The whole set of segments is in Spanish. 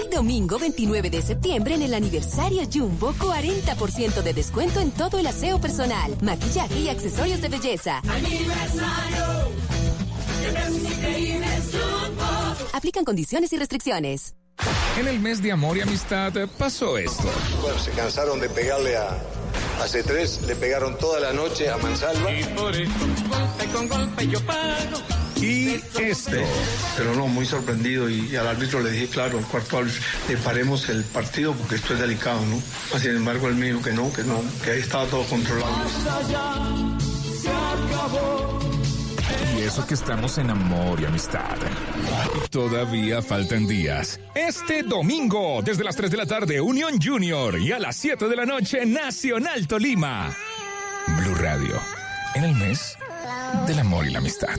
Hoy domingo 29 de septiembre en el aniversario Jumbo, 40% de descuento en todo el aseo personal, maquillaje y accesorios de belleza. ¡Aniversario! Aplican condiciones y restricciones. En el mes de amor y amistad pasó esto. Bueno, se cansaron de pegarle a, a C3, le pegaron toda la noche a Mansalva. Y por eso, golpe con golpe yo pago. Y esto. Pero no, muy sorprendido y, al árbitro le dije, claro, al cuarto le paremos el partido porque esto es delicado, ¿no? Sin embargo, me dijo que no, que no, que ahí estaba todo controlado. Y eso que estamos en amor y amistad. Todavía faltan días. Este domingo, desde las 3 de la tarde, Unión Junior y a las 7 de la noche, Nacional Tolima. Blue Radio, en el mes del amor y la amistad.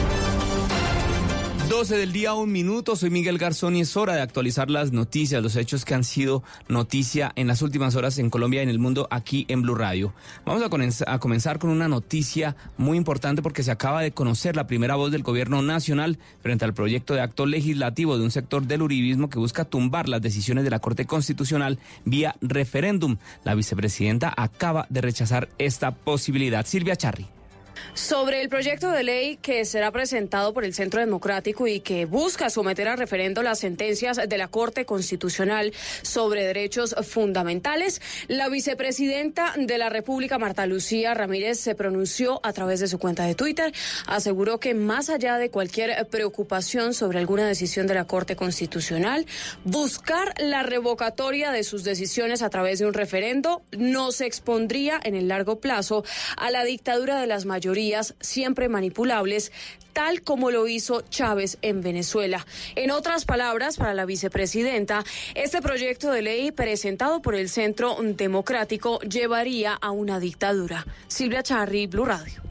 12 del día, un minuto. Soy Miguel Garzón y es hora de actualizar las noticias, los hechos que han sido noticia en las últimas horas en Colombia y en el mundo aquí en Blue Radio. Vamos a, comenzar con una noticia muy importante porque se acaba de conocer la primera voz del gobierno nacional frente al proyecto de acto legislativo de un sector del uribismo que busca tumbar las decisiones de la Corte Constitucional vía referéndum. La vicepresidenta acaba de rechazar esta posibilidad. Silvia Charri. Sobre el proyecto de ley que será presentado por el Centro Democrático y que busca someter a referendo las sentencias de la Corte Constitucional sobre derechos fundamentales, la vicepresidenta de la República, Marta Lucía Ramírez, se pronunció a través de su cuenta de Twitter. Aseguró que más allá de cualquier preocupación sobre alguna decisión de la Corte Constitucional, buscar la revocatoria de sus decisiones a través de un referendo no se expondría en el largo plazo a la dictadura de las siempre manipulables, tal como lo hizo Chávez en Venezuela. En otras palabras, para la vicepresidenta, este proyecto de ley presentado por el Centro Democrático llevaría a una dictadura. Silvia Charri, Blue Radio.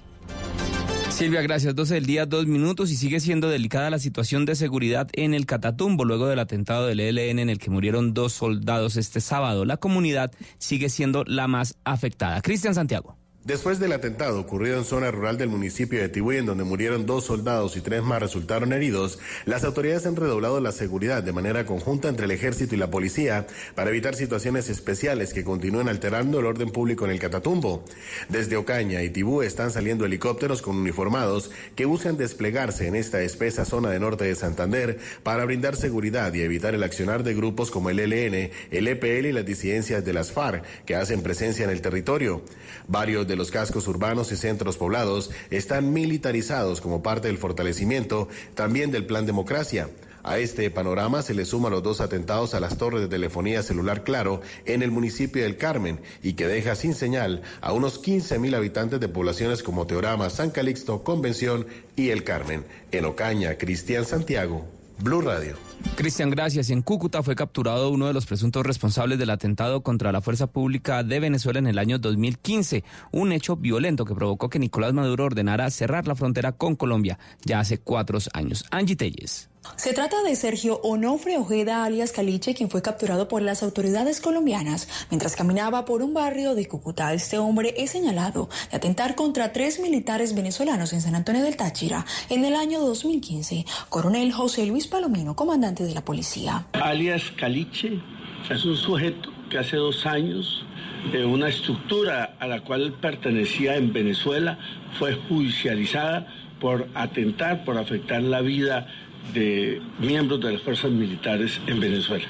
Silvia, gracias. 12 del día, dos minutos y sigue siendo delicada la situación de seguridad en el Catatumbo luego del atentado del ELN en el que murieron dos soldados este sábado. La comunidad sigue siendo la más afectada. Cristian Santiago. Después del atentado ocurrido en zona rural del municipio de Tibú, en donde murieron dos soldados y tres más resultaron heridos, las autoridades han redoblado la seguridad de manera conjunta entre el ejército y la policía para evitar situaciones especiales que continúen alterando el orden público en el Catatumbo. Desde Ocaña y Tibú están saliendo helicópteros con uniformados que buscan desplegarse en esta espesa zona de norte de Santander para brindar seguridad y evitar el accionar de grupos como el ELN, el EPL y las disidencias de las FARC que hacen presencia en el territorio. Varios de los cascos urbanos y centros poblados están militarizados como parte del fortalecimiento también del Plan Democracia. A este panorama se le suman los dos atentados a las torres de telefonía celular Claro en el municipio del Carmen y que deja sin señal a unos 15 mil habitantes de poblaciones como Teorama, San Calixto, Convención y El Carmen. En Ocaña, Cristian Santiago, Blue Radio. Cristian, gracias. En Cúcuta fue capturado uno de los presuntos responsables del atentado contra la fuerza pública de Venezuela en el año 2015, un hecho violento que provocó que Nicolás Maduro ordenara cerrar la frontera con Colombia ya hace cuatro años. Angie Telles. Se trata de Sergio Onofre Ojeda alias Caliche, quien fue capturado por las autoridades colombianas mientras caminaba por un barrio de Cúcuta. Este hombre es señalado de atentar contra tres militares venezolanos en San Antonio del Táchira en el año 2015. Coronel José Luis Palomino, comandante de la policía. Alias Caliche es un sujeto que hace dos años de una estructura a la cual pertenecía en Venezuela fue judicializada por atentar, por afectar la vida de miembros de las fuerzas militares en Venezuela.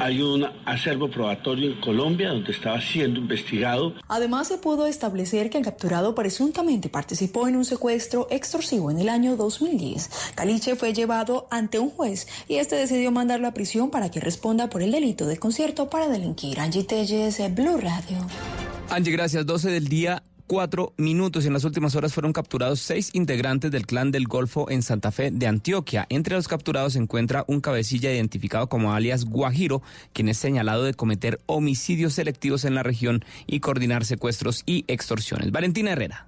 Hay un acervo probatorio en Colombia donde estaba siendo investigado. Además, se pudo establecer que el capturado presuntamente participó en un secuestro extorsivo en el año 2010. Caliche fue llevado ante un juez y este decidió mandarlo a prisión para que responda por el delito de concierto para delinquir. Angie Telles, Blue Radio. Angie, gracias. 12 del día cuatro minutos. En las últimas horas fueron capturados seis integrantes del clan del Golfo en Santa Fe de Antioquia. Entre los capturados se encuentra un cabecilla identificado como alias Guajiro, quien es señalado de cometer homicidios selectivos en la región y coordinar secuestros y extorsiones. Valentina Herrera.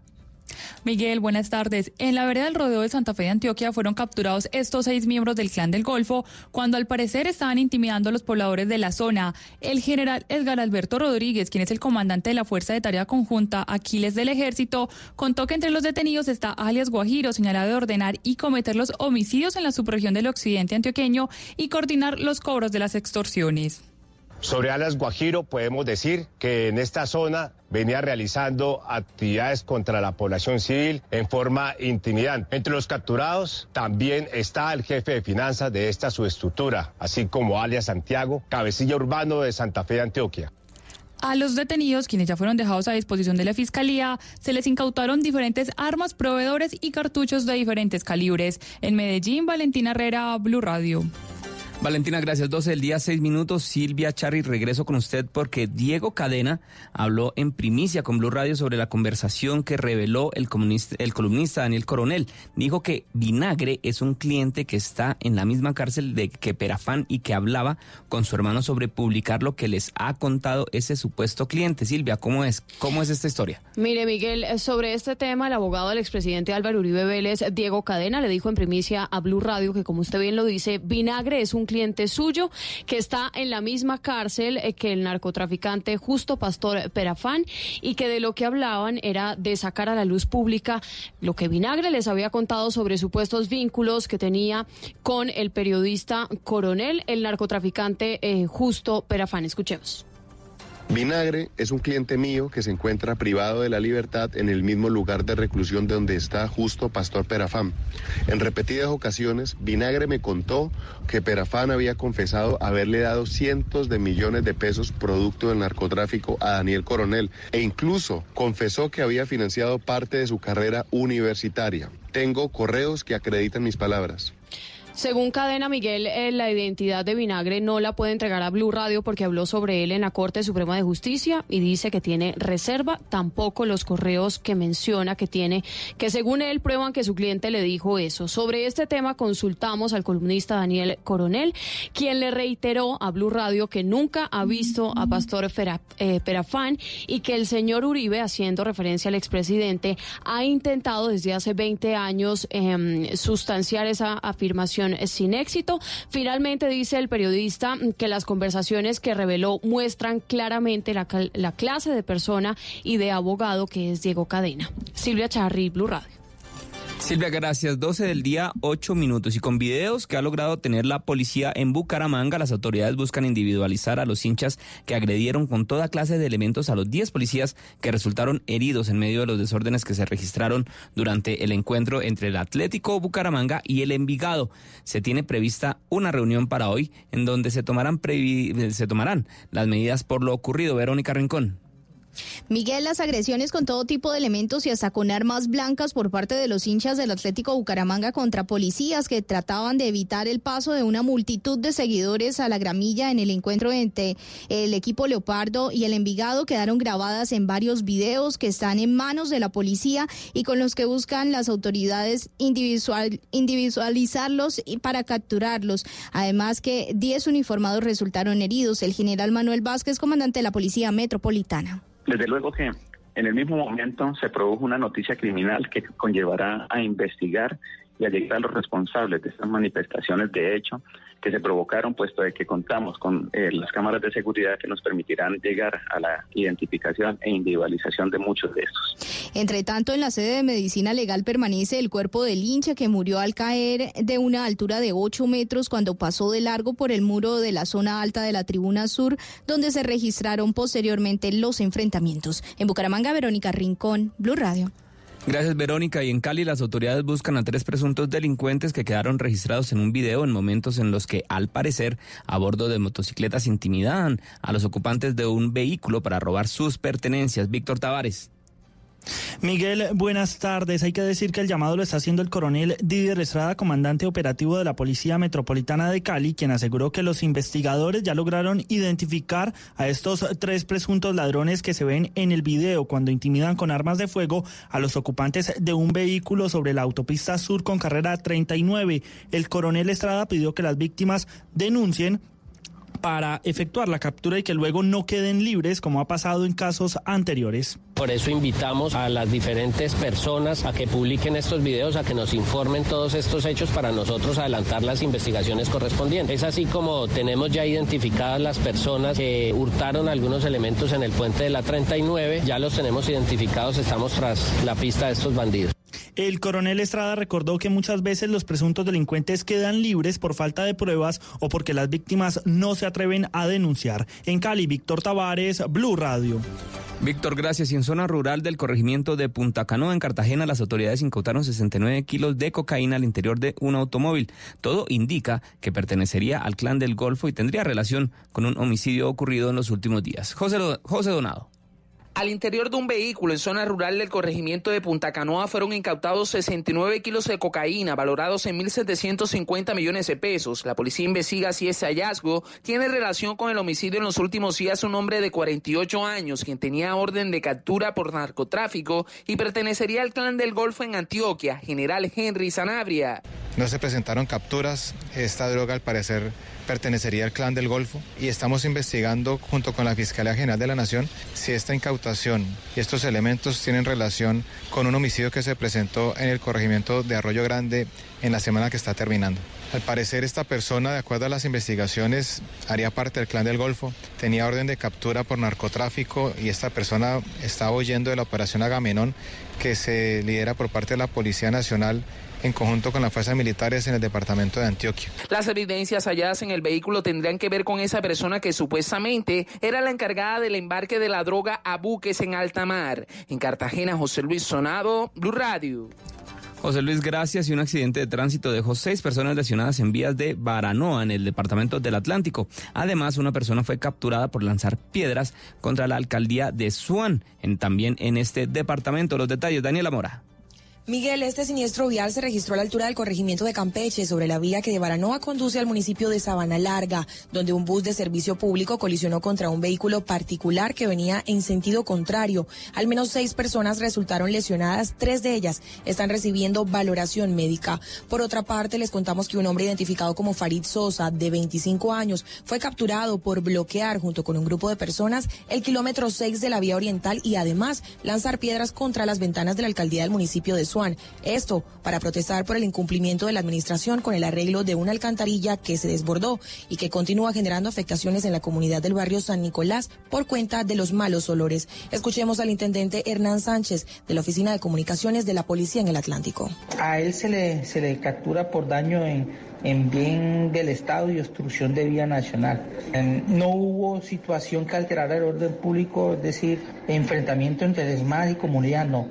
Miguel, buenas tardes. En la vereda del rodeo de Santa Fe de Antioquia fueron capturados estos seis miembros del clan del Golfo cuando al parecer estaban intimidando a los pobladores de la zona. El general Edgar Alberto Rodríguez, quien es el comandante de la Fuerza de Tarea Conjunta Aquiles del Ejército, contó que entre los detenidos está alias Guajiro, señalado de ordenar y cometer los homicidios en la subregión del occidente antioqueño y coordinar los cobros de las extorsiones. Sobre Alas Guajiro podemos decir que en esta zona venía realizando actividades contra la población civil en forma intimidante. Entre los capturados también está el jefe de finanzas de esta subestructura, así como alias Santiago, cabecilla urbano de Santa Fe de Antioquia. A los detenidos, quienes ya fueron dejados a disposición de la Fiscalía, se les incautaron diferentes armas, proveedores y cartuchos de diferentes calibres. En Medellín, Valentina Herrera, Blue Radio. Valentina, gracias. 12 del día, 6 minutos. Silvia Charri, regreso con usted porque Diego Cadena habló en primicia con Blue Radio sobre la conversación que reveló el, el columnista Daniel Coronel. Dijo que Vinagre es un cliente que está en la misma cárcel de que Perafán y que hablaba con su hermano sobre publicar lo que les ha contado ese supuesto cliente. Silvia, ¿cómo es? ¿Cómo es esta historia? Mire, Miguel, sobre este tema, el abogado del expresidente Álvaro Uribe Vélez, Diego Cadena, le dijo en primicia a Blue Radio que, como usted bien lo dice, Vinagre es un cliente suyo que está en la misma cárcel eh, que el narcotraficante Justo Pastor Perafán y que de lo que hablaban era de sacar a la luz pública lo que Vinagre les había contado sobre supuestos vínculos que tenía con el periodista coronel, el narcotraficante eh, Justo Perafán. Escuchemos. Vinagre es un cliente mío que se encuentra privado de la libertad en el mismo lugar de reclusión de donde está justo Pastor Perafán. En repetidas ocasiones, Vinagre me contó que Perafán había confesado haberle dado cientos de millones de pesos producto del narcotráfico a Daniel Coronel e incluso confesó que había financiado parte de su carrera universitaria. Tengo correos que acreditan mis palabras. Según Cadena Miguel, eh, la identidad de Vinagre no la puede entregar a Blue Radio porque habló sobre él en la Corte Suprema de Justicia y dice que tiene reserva. Tampoco los correos que menciona que tiene, que según él prueban que su cliente le dijo eso. Sobre este tema consultamos al columnista Daniel Coronel, quien le reiteró a Blue Radio que nunca ha visto a Pastor eh, Perafán y que el señor Uribe, haciendo referencia al expresidente, ha intentado desde hace 20 años em, sustanciar esa afirmación sin éxito. Finalmente dice el periodista que las conversaciones que reveló muestran claramente la, la clase de persona y de abogado que es Diego Cadena. Silvia Charri, Blue Radio. Silvia, gracias. 12 del día, 8 minutos. Y con videos que ha logrado tener la policía en Bucaramanga, las autoridades buscan individualizar a los hinchas que agredieron con toda clase de elementos a los 10 policías que resultaron heridos en medio de los desórdenes que se registraron durante el encuentro entre el Atlético Bucaramanga y el Envigado. Se tiene prevista una reunión para hoy en donde se tomarán, se tomarán las medidas por lo ocurrido. Verónica Rincón. Miguel, las agresiones con todo tipo de elementos y hasta con armas blancas por parte de los hinchas del Atlético Bucaramanga contra policías que trataban de evitar el paso de una multitud de seguidores a la gramilla en el encuentro entre el equipo Leopardo y el Envigado quedaron grabadas en varios videos que están en manos de la policía y con los que buscan las autoridades individual, individualizarlos para capturarlos. Además que 10 uniformados resultaron heridos. El general Manuel Vázquez, comandante de la Policía Metropolitana. Desde luego que en el mismo momento se produjo una noticia criminal que conllevará a investigar y a llegar a los responsables de estas manifestaciones de hecho que se provocaron, puesto de que contamos con eh, las cámaras de seguridad que nos permitirán llegar a la identificación e individualización de muchos de estos. Entre tanto, en la sede de medicina legal permanece el cuerpo del hincha que murió al caer de una altura de 8 metros cuando pasó de largo por el muro de la zona alta de la tribuna sur, donde se registraron posteriormente los enfrentamientos. En Bucaramanga, Verónica Rincón, Blue Radio. Gracias, Verónica. Y en Cali las autoridades buscan a tres presuntos delincuentes que quedaron registrados en un video en momentos en los que, al parecer, a bordo de motocicletas intimidaban a los ocupantes de un vehículo para robar sus pertenencias. Víctor Tavares. Miguel, buenas tardes. Hay que decir que el llamado lo está haciendo el coronel Didier Estrada, comandante operativo de la Policía Metropolitana de Cali, quien aseguró que los investigadores ya lograron identificar a estos tres presuntos ladrones que se ven en el video cuando intimidan con armas de fuego a los ocupantes de un vehículo sobre la autopista sur con carrera 39. El coronel Estrada pidió que las víctimas denuncien para efectuar la captura y que luego no queden libres como ha pasado en casos anteriores. Por eso invitamos a las diferentes personas a que publiquen estos videos, a que nos informen todos estos hechos para nosotros adelantar las investigaciones correspondientes. Es así como tenemos ya identificadas las personas que hurtaron algunos elementos en el puente de la 39, ya los tenemos identificados, estamos tras la pista de estos bandidos. El coronel Estrada recordó que muchas veces los presuntos delincuentes quedan libres por falta de pruebas o porque las víctimas no se atreven a denunciar. En Cali, Víctor Tavares, Blue Radio. Víctor, gracias. Y en zona rural del corregimiento de Punta Canoa, en Cartagena, las autoridades incautaron 69 kilos de cocaína al interior de un automóvil. Todo indica que pertenecería al clan del Golfo y tendría relación con un homicidio ocurrido en los últimos días. José, José Donado. Al interior de un vehículo en zona rural del corregimiento de Punta Canoa fueron incautados 69 kilos de cocaína valorados en 1.750 millones de pesos. La policía investiga si ese hallazgo tiene relación con el homicidio en los últimos días un hombre de 48 años quien tenía orden de captura por narcotráfico y pertenecería al clan del Golfo en Antioquia, general Henry Sanabria. No se presentaron capturas. Esta droga al parecer pertenecería al clan del Golfo y estamos investigando junto con la Fiscalía General de la Nación si esta incautación y estos elementos tienen relación con un homicidio que se presentó en el corregimiento de Arroyo Grande en la semana que está terminando. Al parecer esta persona, de acuerdo a las investigaciones, haría parte del clan del Golfo, tenía orden de captura por narcotráfico y esta persona estaba huyendo de la operación Agamenón que se lidera por parte de la Policía Nacional en conjunto con las fuerzas militares en el departamento de Antioquia. Las evidencias halladas en el vehículo tendrían que ver con esa persona que supuestamente era la encargada del embarque de la droga a buques en alta mar. En Cartagena, José Luis Sonado, Blue Radio. José Luis, gracias. Y un accidente de tránsito dejó seis personas lesionadas en vías de Baranoa, en el departamento del Atlántico. Además, una persona fue capturada por lanzar piedras contra la alcaldía de Suan, en, también en este departamento. Los detalles, Daniela Mora. Miguel, este siniestro vial se registró a la altura del corregimiento de Campeche, sobre la vía que de Baranoa conduce al municipio de Sabana Larga, donde un bus de servicio público colisionó contra un vehículo particular que venía en sentido contrario. Al menos seis personas resultaron lesionadas, tres de ellas están recibiendo valoración médica. Por otra parte, les contamos que un hombre identificado como Farid Sosa, de 25 años, fue capturado por bloquear junto con un grupo de personas el kilómetro 6 de la vía oriental y además lanzar piedras contra las ventanas de la alcaldía del municipio de Suárez. Esto para protestar por el incumplimiento de la administración con el arreglo de una alcantarilla que se desbordó y que continúa generando afectaciones en la comunidad del barrio San Nicolás por cuenta de los malos olores. Escuchemos al intendente Hernán Sánchez de la Oficina de Comunicaciones de la Policía en el Atlántico. A él se le, se le captura por daño en, en bien del Estado y obstrucción de vía nacional. No hubo situación que alterara el orden público, es decir, enfrentamiento entre desmadre y comunidad, no.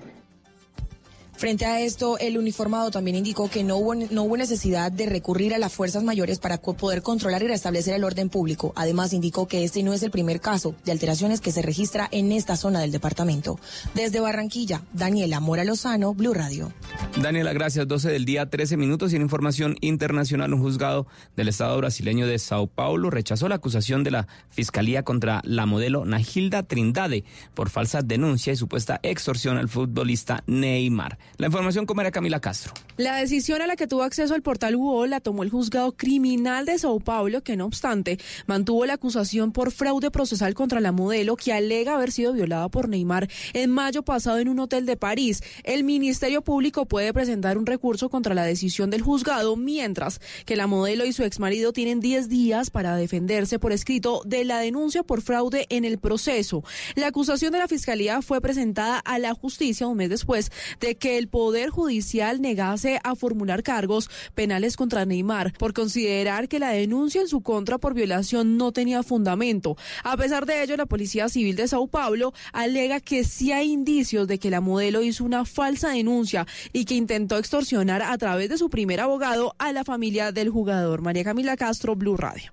Frente a esto, el uniformado también indicó que no hubo, necesidad de recurrir a las fuerzas mayores para poder controlar y restablecer el orden público. Además, indicó que este no es el primer caso de alteraciones que se registra en esta zona del departamento. Desde Barranquilla, Daniela Mora Lozano, Blue Radio. Daniela, gracias. 12 del día, 13 minutos. Y en información internacional, un juzgado del Estado brasileño de Sao Paulo rechazó la acusación de la Fiscalía contra la modelo Nahilda Trindade por falsa denuncia y supuesta extorsión al futbolista Neymar. La información como era Camila Castro. La decisión a la que tuvo acceso el portal UOL la tomó el juzgado criminal de Sao Paulo, que no obstante mantuvo la acusación por fraude procesal contra la modelo que alega haber sido violada por Neymar en mayo pasado en un hotel de París. El Ministerio Público puede presentar un recurso contra la decisión del juzgado, mientras que la modelo y su exmarido tienen 10 días para defenderse por escrito de la denuncia por fraude en el proceso. La acusación de la Fiscalía fue presentada a la justicia un mes después de que el Poder Judicial negase a formular cargos penales contra Neymar por considerar que la denuncia en su contra por violación no tenía fundamento. A pesar de ello, la Policía Civil de Sao Paulo alega que sí hay indicios de que la modelo hizo una falsa denuncia y que intentó extorsionar a través de su primer abogado a la familia del jugador. María Camila Castro, Blue Radio.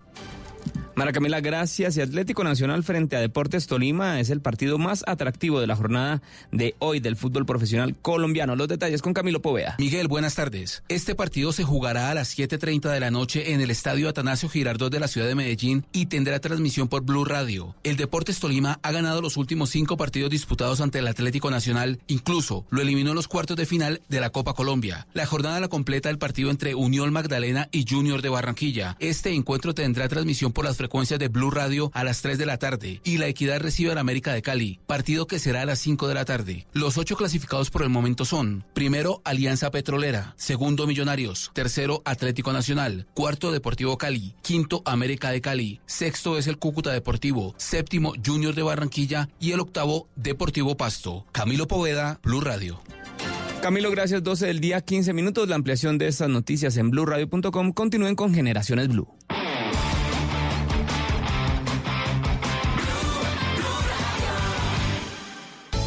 Mara Camila, gracias. Y Atlético Nacional frente a Deportes Tolima es el partido más atractivo de la jornada de hoy del fútbol profesional colombiano. Los detalles con Camilo Povea. Miguel, buenas tardes. Este partido se jugará a las 7.30 de la noche en el Estadio Atanasio Girardot de la ciudad de Medellín y tendrá transmisión por Blue Radio. El Deportes Tolima ha ganado los últimos cinco partidos disputados ante el Atlético Nacional, incluso lo eliminó en los cuartos de final de la Copa Colombia. La jornada la completa el partido entre Unión Magdalena y Junior de Barranquilla. Este encuentro tendrá transmisión por las frecuencias de Blue Radio a las 3 de la tarde y la Equidad recibe al América de Cali, partido que será a las 5 de la tarde. Los ocho clasificados por el momento son, primero Alianza Petrolera, segundo Millonarios, tercero Atlético Nacional, cuarto Deportivo Cali, quinto América de Cali, sexto es el Cúcuta Deportivo, séptimo Junior de Barranquilla y el octavo Deportivo Pasto. Camilo Poveda, Blue Radio. Camilo, gracias. 12 del día, 15 minutos. La ampliación de estas noticias en blueradio.com. Continúen con Generaciones Blue.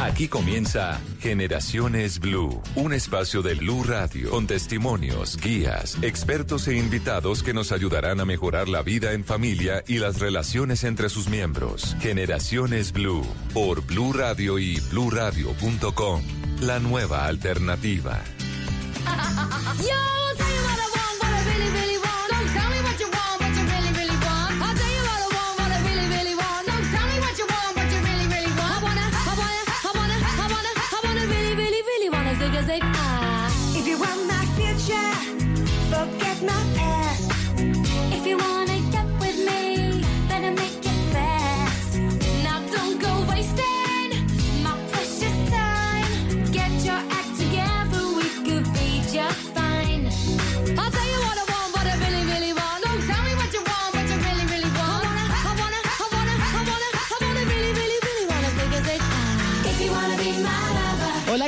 Aquí comienza Generaciones Blue, un espacio de Blue Radio con testimonios, guías, expertos e invitados que nos ayudarán a mejorar la vida en familia y las relaciones entre sus miembros. Generaciones Blue por Blue Radio y bluradio.com. La nueva alternativa. If you want my future, forget my past.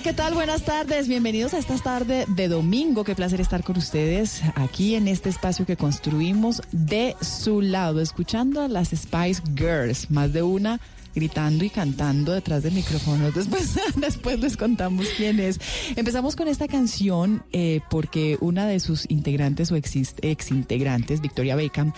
¿Qué tal? Buenas tardes. Bienvenidos a esta tarde de domingo. Qué placer estar con ustedes aquí en este espacio que construimos de su lado, escuchando a las Spice Girls, más de una gritando y cantando detrás del micrófono. Después, después les contamos quién es. Empezamos con esta canción eh, porque una de sus integrantes o ex, integrantes, Victoria Beckham,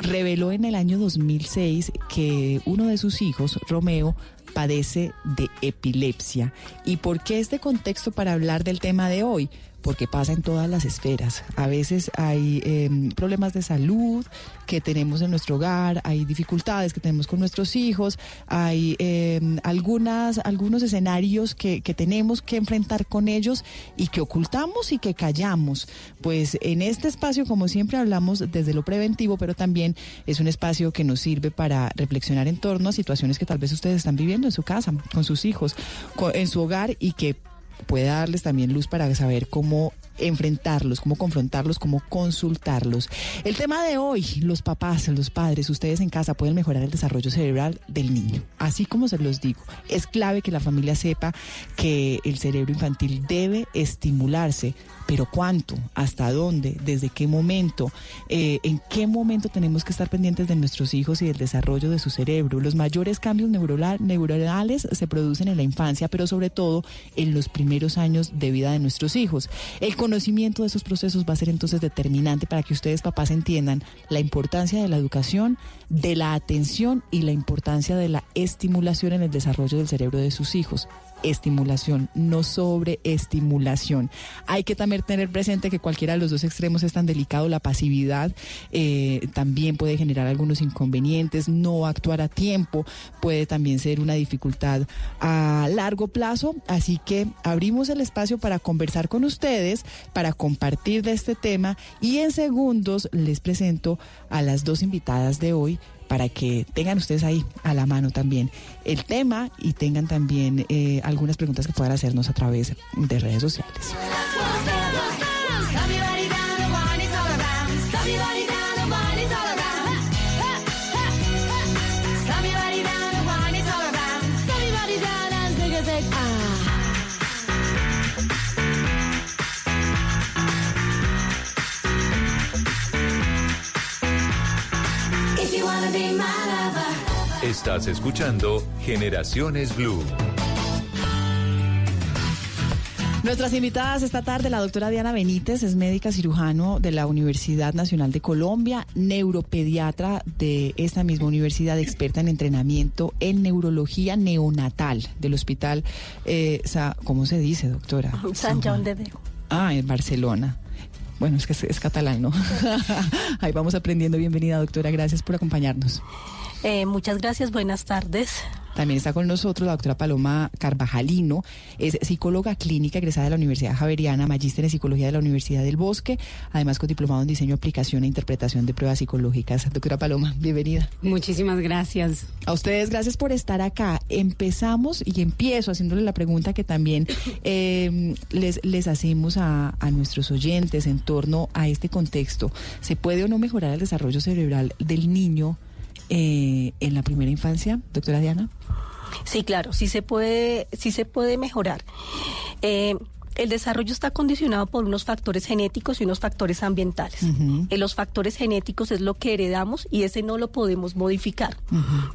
reveló en el año 2006 que uno de sus hijos, Romeo, padece de epilepsia. ¿Y por qué este contexto para hablar del tema de hoy? Porque pasa en todas las esferas. A veces hay eh, problemas de salud que tenemos en nuestro hogar, hay dificultades que tenemos con nuestros hijos, hay eh, algunas, algunos escenarios que, que tenemos que enfrentar con ellos y que ocultamos y que callamos. Pues en este espacio, como siempre, hablamos desde lo preventivo, pero también es un espacio que nos sirve para reflexionar en torno a situaciones que tal vez ustedes están viviendo en su casa, con sus hijos, en su hogar y que puede darles también luz para saber cómo enfrentarlos, cómo confrontarlos, cómo consultarlos. El tema de hoy, los papás, los padres, ustedes en casa pueden mejorar el desarrollo cerebral del niño. Así como se los digo, es clave que la familia sepa que el cerebro infantil debe estimularse, pero ¿cuánto? ¿Hasta dónde? ¿Desde qué momento? Eh, ¿En qué momento tenemos que estar pendientes de nuestros hijos y del desarrollo de su cerebro? Los mayores cambios neuronal- neuronales se producen en la infancia, pero sobre todo en los primeros años de vida de nuestros hijos. El conocimiento de esos procesos va a ser entonces determinante para que ustedes, papás, entiendan la importancia de la educación, de la atención y la importancia de la estimulación en el desarrollo del cerebro de sus hijos estimulación, no sobreestimulación. Hay que también tener presente que cualquiera de los dos extremos es tan delicado. La pasividad eh, también puede generar algunos inconvenientes. No actuar a tiempo puede también ser una dificultad a largo plazo. Así que abrimos el espacio para conversar con ustedes, para compartir de este tema y en segundos les presento a las dos invitadas de hoy para que tengan ustedes ahí a la mano también el tema y tengan también eh, algunas preguntas que puedan hacernos a través de redes sociales. Estás escuchando Generaciones Blue. Nuestras invitadas esta tarde, la doctora Diana Benítez, es médica cirujano de la Universidad Nacional de Colombia, neuropediatra de esta misma universidad, experta en entrenamiento en neurología neonatal del hospital, eh, Sa- ¿cómo se dice, doctora? San John de Deu. Ah, en Barcelona. Bueno, es que es, catalán, ¿no? Ahí vamos aprendiendo. Bienvenida, doctora. Gracias por acompañarnos. Eh, muchas gracias, buenas tardes. También está con nosotros la doctora Paloma Carvajalino, es psicóloga clínica egresada de la Universidad Javeriana, magíster en psicología de la Universidad del Bosque, además con diplomado en diseño, aplicación e interpretación de pruebas psicológicas. Doctora Paloma, bienvenida. Muchísimas gracias. A ustedes, gracias por estar acá. Empezamos y empiezo haciéndole la pregunta que también eh, les, les hacemos a, a nuestros oyentes en torno a este contexto. ¿Se puede o no mejorar el desarrollo cerebral del niño eh, en la primera infancia, doctora Diana? Sí, claro, sí se puede, sí se puede mejorar. Eh, el desarrollo está condicionado por unos factores genéticos y unos factores ambientales. Eh, los factores genéticos es lo que heredamos y ese no lo podemos modificar.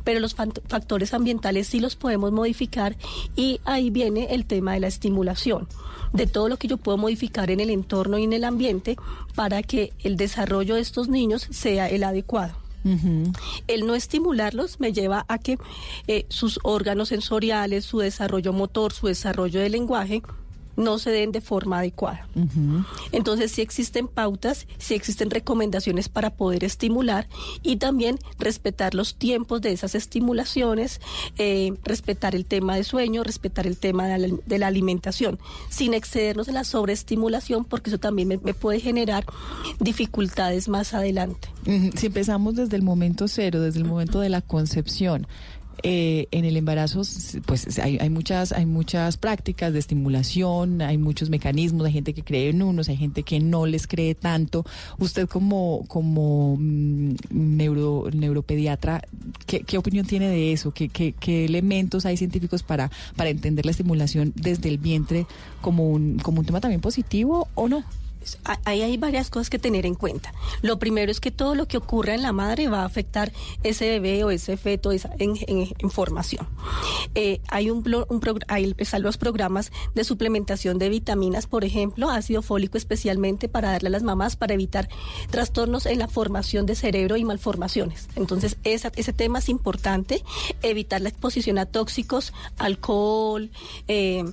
Pero los factores ambientales sí los podemos modificar y ahí viene el tema de la estimulación, de todo lo que yo puedo modificar en el entorno y en el ambiente para que el desarrollo de estos niños sea el adecuado. El no estimularlos me lleva a que eh, sus órganos sensoriales, su desarrollo motor, su desarrollo de lenguaje no se den de forma adecuada. Entonces sí existen pautas, sí existen recomendaciones para poder estimular y también respetar los tiempos de esas estimulaciones, eh, respetar el tema de sueño, respetar el tema de la, de la alimentación, sin excedernos en la sobreestimulación porque eso también me- me puede generar dificultades más adelante. Si empezamos desde el momento cero, desde el momento de la concepción, eh, en el embarazo, pues hay, hay muchas, hay muchas prácticas de estimulación, hay muchos mecanismos, hay gente que cree en unos, hay gente que no les cree tanto. Usted como, como mm, neuro, neuropediatra, ¿qué, qué opinión tiene de eso? ¿Qué, qué, qué elementos hay científicos para, para entender la estimulación desde el vientre como un, como un tema también positivo o no? A- ahí hay varias cosas que tener en cuenta. Lo primero es que todo lo que ocurra en la madre va a afectar ese bebé o ese feto esa- en, formación. Eh, hay un, un hay- están los programas de suplementación de vitaminas, por ejemplo, ácido fólico especialmente para darle a las mamás para evitar trastornos en la formación de cerebro y malformaciones. Entonces, ese tema es importante, evitar la exposición a tóxicos, alcohol, eh,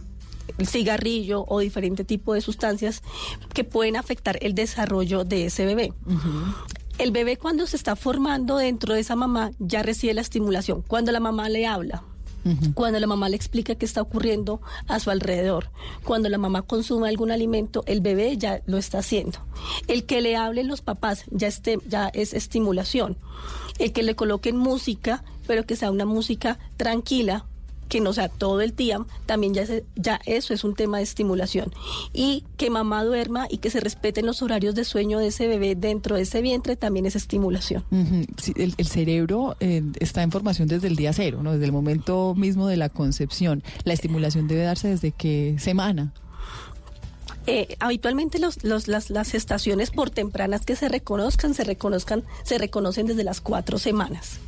el cigarrillo o diferente tipo de sustancias que pueden afectar el desarrollo de ese bebé. El bebé cuando se está formando dentro de esa mamá ya recibe la estimulación. Cuando la mamá le habla, cuando la mamá le explica qué está ocurriendo a su alrededor, cuando la mamá consume algún alimento, el bebé ya lo está haciendo. El que le hablen los papás ya, esté, ya es estimulación. El que le coloquen música, pero que sea una música tranquila, que no sea todo el día, también ya, se- ya eso es un tema de estimulación. Y que mamá duerma y que se respeten los horarios de sueño de ese bebé dentro de ese vientre también es estimulación. Sí, el, el cerebro eh, está en formación desde el día cero, ¿no? desde el momento mismo de la concepción. La estimulación debe darse desde qué semana. Eh, habitualmente los, los- las, las estaciones por tempranas que se reconozcan, se reconozcan, se reconocen desde las cuatro semanas.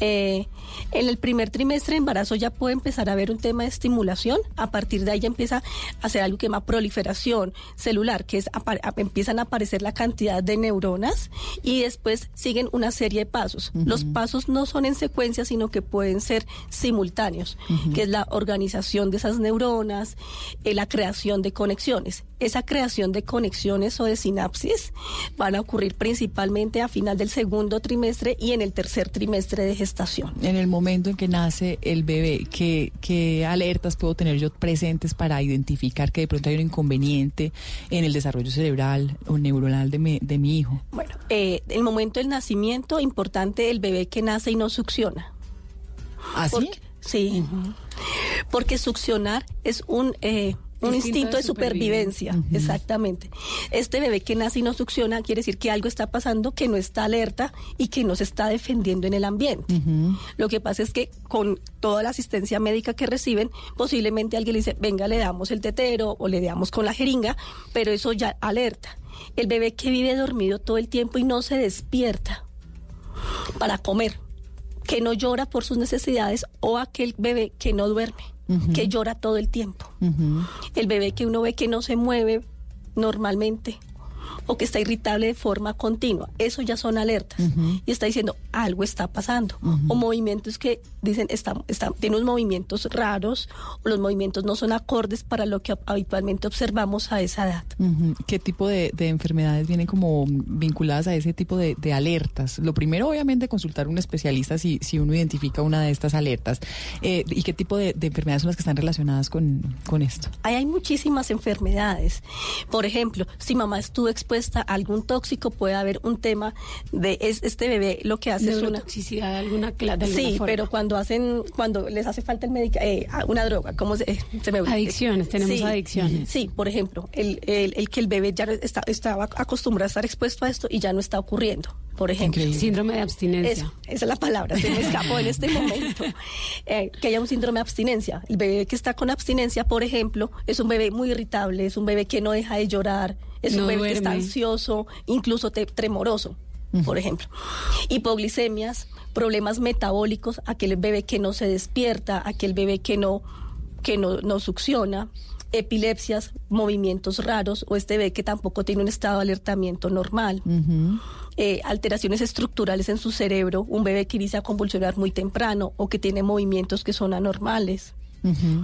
Eh, en el primer trimestre de embarazo ya puede empezar a haber un tema de estimulación. A partir de ahí ya empieza a hacer algo que se llama proliferación celular, que es empiezan a aparecer la cantidad de neuronas y después siguen una serie de pasos. Los pasos no son en secuencia, sino que pueden ser simultáneos, que es la organización de esas neuronas, eh, la creación de conexiones. Esa creación de conexiones o de sinapsis van a ocurrir principalmente a final del segundo trimestre y en el tercer trimestre de gestación. En el momento en que nace el bebé, ¿qué, qué alertas puedo tener yo presentes para identificar que de pronto hay un inconveniente en el desarrollo cerebral o neuronal de mi, de mi hijo? Bueno, eh, el momento del nacimiento, importante el bebé que nace y no succiona. ¿Ah, sí? Porque- sí. Porque succionar es un... eh, un Instinto instinto de de supervivencia, exactamente. Este bebé que nace y no succiona quiere decir que algo está pasando, que no está alerta y que no se está defendiendo en el ambiente. Lo que pasa es que con toda la asistencia médica que reciben, posiblemente alguien le dice, venga, le damos el tetero o le damos con la jeringa, pero eso ya alerta. El bebé que vive dormido todo el tiempo y no se despierta para comer, que no llora por sus necesidades o aquel bebé que no duerme, Que llora todo el tiempo. El bebé que uno ve que no se mueve normalmente o que está irritable de forma continua. Eso ya son alertas. Ujú. Y está diciendo, algo está pasando. O movimientos que dicen, está, está- tiene unos movimientos raros, o los movimientos no son acordes para lo que habitualmente observamos a esa edad. Ujú. ¿Qué tipo de, de enfermedades vienen como vinculadas a ese tipo de, de alertas? Lo primero, obviamente, consultar a un especialista si, si uno identifica una de estas alertas. Eh, ¿Y qué tipo de, de enfermedades son las que están relacionadas con, con esto? Ahí hay muchísimas enfermedades. Por ejemplo, si mamá estuvo expuesta a algún tóxico, puede haber un tema de es- este bebé lo que hace es una Neurotoxicidad de alguna, cla- de alguna Sí, forma. pero cuando hacen, cuando les hace falta el medica, eh, una droga, ¿cómo se, eh, se me Adicciones, tenemos Sí, adicciones. Sí, por ejemplo, el, el, el que el bebé ya está, estaba acostumbrado a estar expuesto a esto y ya no está ocurriendo. Por ejemplo, Síndrome de abstinencia. Eso, esa es la palabra, se me escapó en este momento. Eh, que haya un síndrome de abstinencia. El bebé que está con abstinencia, por ejemplo, es un bebé muy irritable, es un bebé que no deja de llorar, es No un bebé que está ansioso, incluso te- tremoroso, por ejemplo. Hipoglicemias, problemas metabólicos, aquel bebé que no se despierta, aquel bebé que no, que no, no succiona, epilepsias, movimientos raros, o este bebé que tampoco tiene un estado de alertamiento normal eh, alteraciones estructurales en su cerebro, un bebé que inicia a convulsionar muy temprano o que tiene movimientos que son anormales.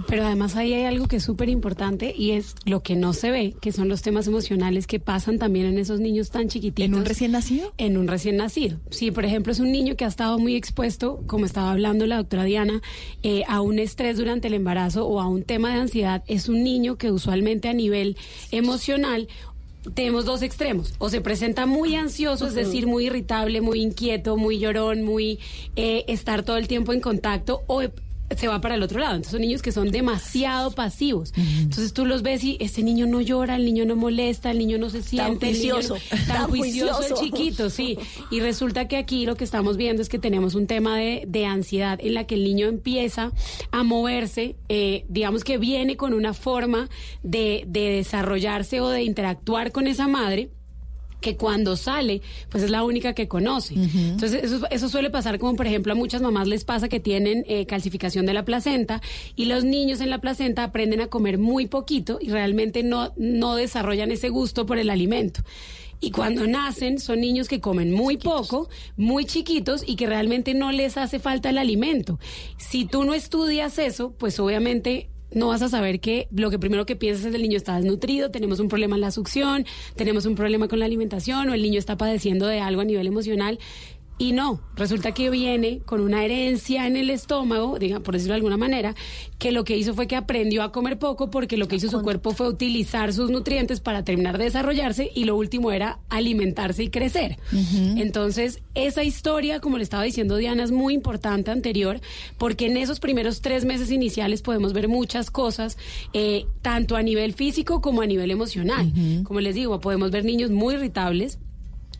Pero además ahí hay algo que es súper importante y es lo que no se ve, que son los temas emocionales que pasan también en esos niños tan chiquititos. ¿En un recién nacido? En un recién nacido. Sí, por ejemplo, es un niño que ha estado muy expuesto, como estaba hablando la doctora Diana, eh, a un estrés durante el embarazo o a un tema de ansiedad. Es un niño que usualmente a nivel emocional tenemos dos extremos. O se presenta muy ansioso, es decir, muy irritable, muy inquieto, muy llorón, muy eh, estar todo el tiempo en contacto, o se va para el otro lado. Entonces son niños que son demasiado pasivos. Entonces tú los ves y este niño no llora, el niño no molesta, el niño no se siente. el niño no- juicioso, tan, tan juicioso, juicioso. el chiquito, sí. Y resulta que aquí lo que estamos viendo es que tenemos un tema de, de ansiedad en la que el niño empieza a moverse, eh, digamos que viene con una forma de, de desarrollarse o de interactuar con esa madre que cuando sale, pues es la única que conoce. Entonces, eso, eso suele pasar como, por ejemplo, a muchas mamás les pasa que tienen eh, calcificación de la placenta y los niños en la placenta aprenden a comer muy poquito y realmente no, no desarrollan ese gusto por el alimento. Y cuando nacen son niños que comen muy poco, muy chiquitos y que realmente no les hace falta el alimento. Si tú no estudias eso, pues obviamente no vas a saber que lo que primero que piensas es el niño está desnutrido, tenemos un problema en la succión, tenemos un problema con la alimentación o el niño está padeciendo de algo a nivel emocional. Y no, resulta que viene con una herencia en el estómago, diga, por decirlo de alguna manera, que lo que hizo fue que aprendió a comer poco porque lo que hizo su cuerpo fue utilizar sus nutrientes para terminar de desarrollarse y lo último era alimentarse y crecer. Entonces, esa historia, como le estaba diciendo Diana, es muy importante anterior porque en esos primeros tres meses iniciales podemos ver muchas cosas, eh, tanto a nivel físico como a nivel emocional. Como les digo, podemos ver niños muy irritables,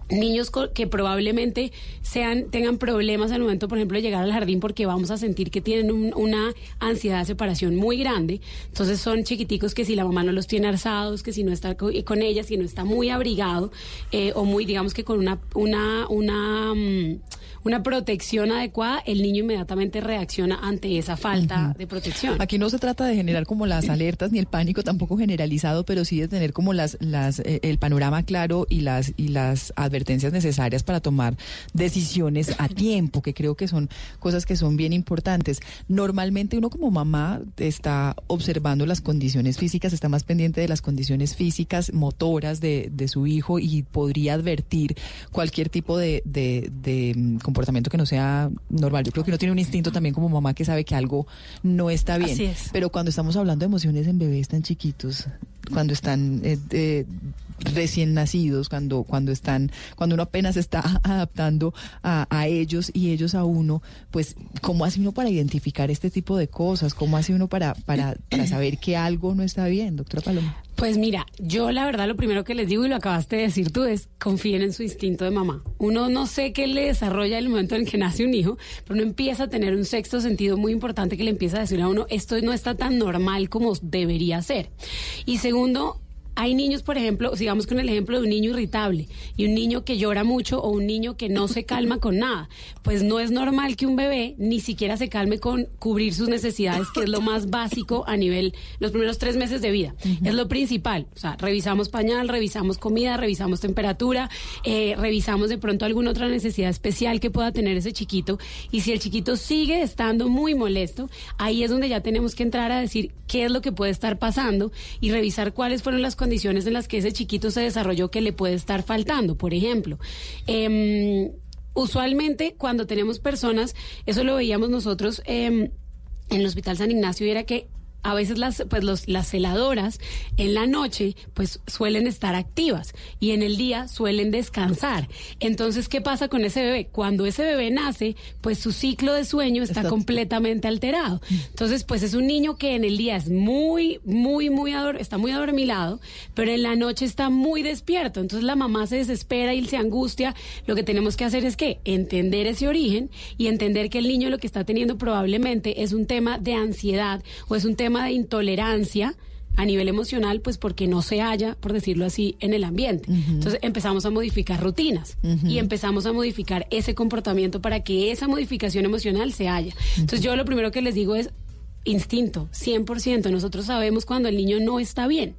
niños que probablemente sean tengan problemas al momento, por ejemplo, de llegar al jardín porque vamos a sentir que tienen un- una ansiedad de separación muy grande. Entonces son chiquiticos que si la mamá no los tiene alzados, que si no está co- con ella, si no está muy abrigado eh, o muy, digamos que con una una una mm, una protección adecuada, el niño inmediatamente reacciona ante esa falta de protección. Aquí no se trata de generar como las alertas ni el pánico tampoco generalizado, pero sí de tener como las, las eh, el panorama claro y las y las advertencias necesarias para tomar decisiones a tiempo, que creo que son cosas que son bien importantes. Normalmente uno como mamá está observando las condiciones físicas, está más pendiente de las condiciones físicas, motoras de, de su hijo y podría advertir cualquier tipo de, de, de, mm, comportamiento que no sea normal. Yo creo que uno tiene un instinto también como mamá que sabe que algo no está bien. Así es. Pero cuando estamos hablando de emociones en bebés tan chiquitos, cuando están eh, recién nacidos, cuando, cuando están, cuando uno apenas está adaptando a, a ellos y ellos a uno, pues, ¿cómo hace uno para identificar este tipo de cosas? ¿Cómo hace uno para, para, para saber que algo no está bien, doctora Paloma? Pues mira, yo la verdad lo primero que les digo y lo acabaste de decir tú es confíen en su instinto de mamá. Uno no sé qué le desarrolla el momento en que nace un hijo, pero uno empieza a tener un sexto sentido muy importante que le empieza a decir a uno esto no está tan normal como debería ser. Y segundo, hay niños, por ejemplo, sigamos con el ejemplo de un niño irritable y un niño que llora mucho o un niño que no se calma con nada. Pues no es normal que un bebé ni siquiera se calme con cubrir sus necesidades, que es lo más básico a nivel los primeros tres meses de vida. Es lo principal. O sea, revisamos pañal, revisamos comida, revisamos temperatura, eh, revisamos de pronto alguna otra necesidad especial que pueda tener ese chiquito. Y si el chiquito sigue estando muy molesto, ahí es donde ya tenemos que entrar a decir qué es lo que puede estar pasando y revisar cuáles fueron las condiciones en las que ese chiquito se desarrolló que le puede estar faltando. Por ejemplo, em, usualmente cuando tenemos personas, eso lo veíamos nosotros em, en el Hospital San Ignacio, era que a veces las, pues los, las celadoras en la noche pues suelen estar activas y en el día suelen descansar. Entonces, ¿qué pasa con ese bebé? Cuando ese bebé nace, pues su ciclo de sueño está, completamente alterado. Entonces, pues es un niño que en el día es muy, muy, muy, ador está muy adormilado, pero en la noche está muy despierto. Entonces la mamá se desespera y se angustia. Lo que tenemos que hacer es que entender ese origen y entender que el niño lo que está teniendo probablemente es un tema de ansiedad o es un tema de intolerancia a nivel emocional, pues porque no se halla, por decirlo así, en el ambiente. Entonces empezamos a modificar rutinas y empezamos a modificar ese comportamiento para que esa modificación emocional se haya. Entonces yo lo primero que les digo es instinto, 100%. Nosotros sabemos cuando el niño no está bien.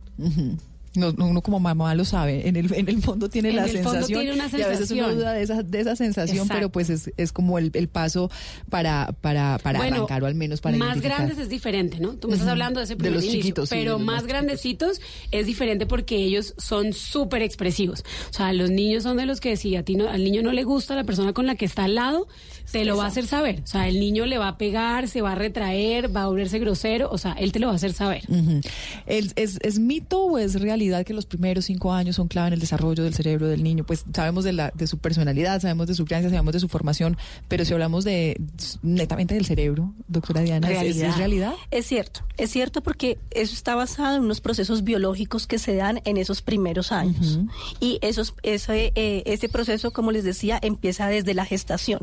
No, no, uno como mamá lo sabe, en el, en el fondo tiene En la el fondo sensación, tiene una y a veces uno sensación. duda de esa, de esa sensación, Exacto. pero pues es, es como el, el paso para, para, para Bueno, arrancar o al menos para más grandes es diferente, ¿no? Tú me estás hablando de ese De primer los inicio, chiquitos, sí, de pero más más grandecitos es diferente porque ellos son súper expresivos. O sea, los niños son de los que si a ti no, al niño no le gusta la persona con la que está al lado, te lo va a hacer saber. O sea, el niño le va a pegar, se va a retraer, va a volverse grosero, o sea, él te lo va a hacer saber. Ujú. ¿Es, es, es mito o es realidad que los primeros cinco años son clave en el desarrollo del cerebro del niño? Pues sabemos de, la, de su personalidad, sabemos de su crianza, sabemos de su formación, pero si hablamos de netamente del cerebro, doctora Diana, ¿es- ¿es, es realidad? Es cierto, es cierto porque eso está basado en unos procesos biológicos que se dan en esos primeros años. Y esos, ese, eh, ese proceso, como les decía, empieza desde la gestación.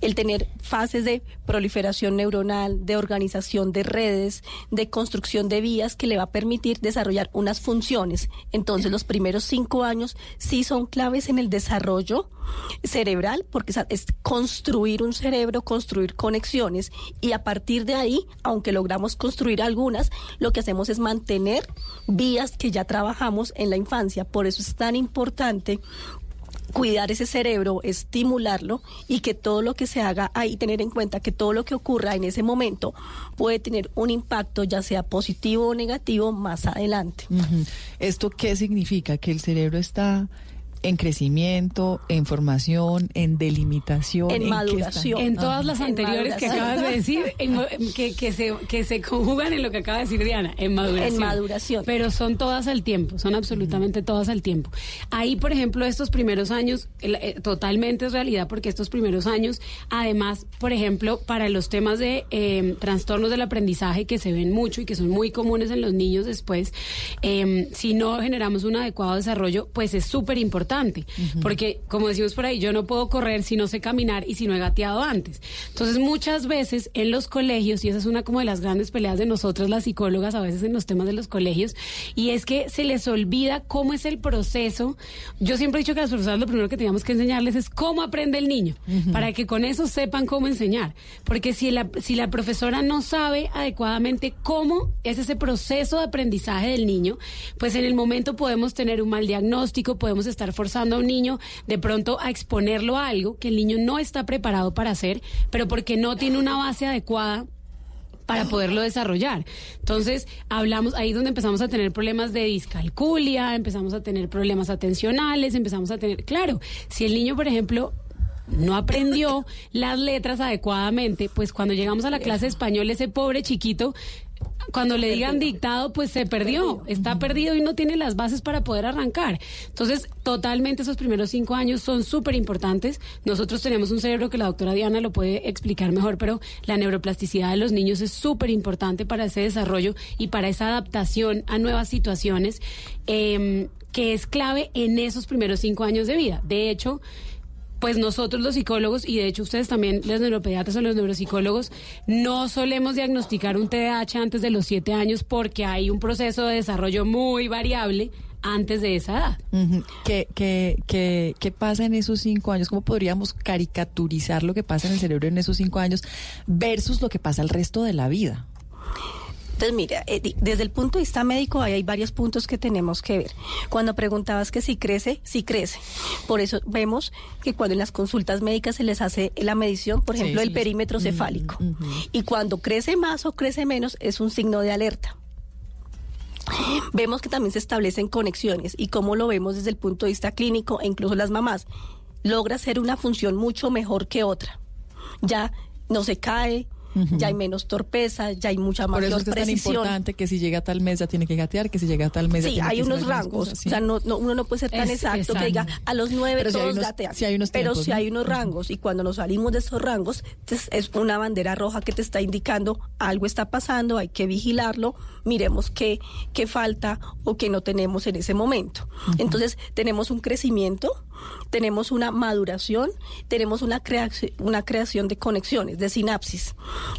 El tener fases de proliferación neuronal, de organización de redes, de construcción de vías que le va a permitir desarrollar unas funciones. Entonces, los primeros cinco años sí son claves en el desarrollo cerebral, porque es- construir un cerebro, construir conexiones, y a partir de ahí, aunque logramos construir algunas, lo que hacemos es mantener vías que ya trabajamos en la infancia. Por eso es tan importante cuidar ese cerebro, estimularlo y que todo lo que se haga ahí, tener en cuenta que todo lo que ocurra en ese momento puede tener un impacto, ya sea positivo o negativo, más adelante. ¿Esto qué significa? Que el cerebro está en crecimiento, en formación, en delimitación, En maduración. En todas las anteriores que acabas de decir, en que, que, se, que se conjugan en lo que acaba de decir Diana, en maduración. En maduración. Pero son todas al tiempo, son absolutamente todas al tiempo. Ahí, por ejemplo, estos primeros años, el- eh, totalmente es realidad porque estos primeros años, además, por ejemplo, para los temas de eh, trastornos del aprendizaje que se ven mucho y que son muy comunes en los niños después, eh, si no generamos un adecuado desarrollo, pues es súper importante. Porque, como decimos por ahí, yo no puedo correr si no sé caminar y si no he gateado antes. Entonces, muchas veces en los colegios, y esa es una como de las grandes peleas de nosotras las psicólogas, a veces en los temas de los colegios, y es que se les olvida cómo es el proceso. Yo siempre he dicho que a las profesoras lo primero que teníamos que enseñarles es cómo aprende el niño, para que con eso sepan cómo enseñar. Porque si la, si la profesora no sabe adecuadamente cómo es ese proceso de aprendizaje del niño, pues en el momento podemos tener un mal diagnóstico, podemos estar forzando a un niño de pronto a exponerlo a algo que el niño no está preparado para hacer, pero porque no tiene una base adecuada para poderlo desarrollar. Entonces, hablamos ahí donde empezamos a tener problemas de discalculia, empezamos a tener problemas atencionales, empezamos a tener, claro, si el niño, por ejemplo, no aprendió las letras adecuadamente, pues cuando llegamos a la clase de español, ese pobre chiquito, cuando le digan dictado, pues se perdió, está perdido y no tiene las bases para poder arrancar. Entonces, totalmente esos primeros cinco años son súper importantes. Nosotros tenemos un cerebro que la doctora Diana lo puede explicar mejor, pero la neuroplasticidad de los niños es súper importante para ese desarrollo y para esa adaptación a nuevas situaciones, eh, que es clave en esos primeros cinco años de vida. De hecho, pues nosotros los psicólogos, y de hecho ustedes también, los neuropediatras o los neuropsicólogos, no solemos diagnosticar un TDAH antes de los siete años porque hay un proceso de desarrollo muy variable antes de esa edad. ¿Qué, qué, qué, qué pasa en esos cinco años? ¿Cómo podríamos caricaturizar lo que pasa en el cerebro en esos cinco años versus lo que pasa el resto de la vida? Entonces, mira, eh, desde el punto de vista médico hay varios puntos que tenemos que ver. Cuando preguntabas que si crece, sí crece. Por eso vemos que cuando en las consultas médicas se les hace la medición, por ejemplo, se el les- perímetro cefálico. Y cuando crece más o crece menos es un signo de alerta. Vemos que también se establecen conexiones y cómo lo vemos desde el punto de vista clínico e incluso las mamás. Logra hacer una función mucho mejor que otra. Ya no se cae, ya hay menos torpeza, ya hay mucha Por mayor eso es que es tan importante que si llega a tal mes ya tiene que gatear, que si llega a tal mes ya Sí, tiene hay que unos rangos. cosas, sí. O sea, no, no- uno no puede ser tan Es- exacto que diga a los nueve Pero todos unos- gatean. Pero ¿no? hay unos rangos y cuando nos salimos de esos rangos es una bandera roja que te está indicando algo está pasando, hay que vigilarlo, miremos qué, qué falta o qué no tenemos en ese momento. Entonces tenemos un crecimiento, tenemos una maduración, tenemos una, creaci- una creación de conexiones, de sinapsis.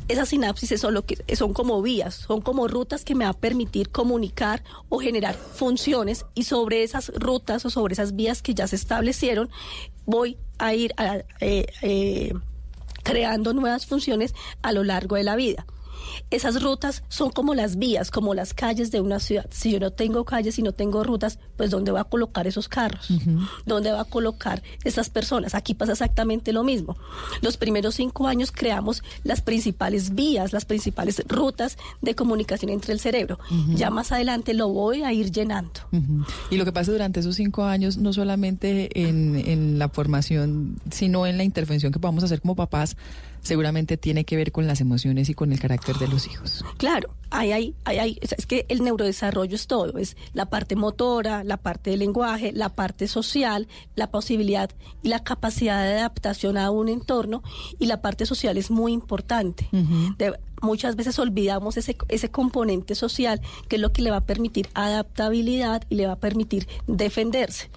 Esas sinapsis son, lo que, son como vías, son como rutas que me va a permitir comunicar o generar funciones y sobre esas rutas o sobre esas vías que ya se establecieron voy a ir eh, eh, creando nuevas funciones a lo largo de la vida. Esas rutas son como las vías, como las calles de una ciudad. Si yo no tengo calles y no tengo rutas, pues ¿dónde va a colocar esos carros? ¿Dónde va a colocar esas personas? Aquí pasa exactamente lo mismo. Los primeros cinco años creamos las principales vías, las principales rutas de comunicación entre el cerebro. Ya más adelante lo voy a ir llenando. Y lo que pasa durante esos cinco años, no solamente en, en la formación, sino en la intervención que podamos hacer como papás, seguramente tiene que ver con las emociones y con el carácter de los hijos. Claro, hay, hay, hay, es que el neurodesarrollo es todo, es la parte motora, la parte del lenguaje, la parte social, la posibilidad y la capacidad de adaptación a un entorno y la parte social es muy importante. De- muchas veces olvidamos ese, ese componente social que es lo que le va a permitir adaptabilidad y le va a permitir defenderse.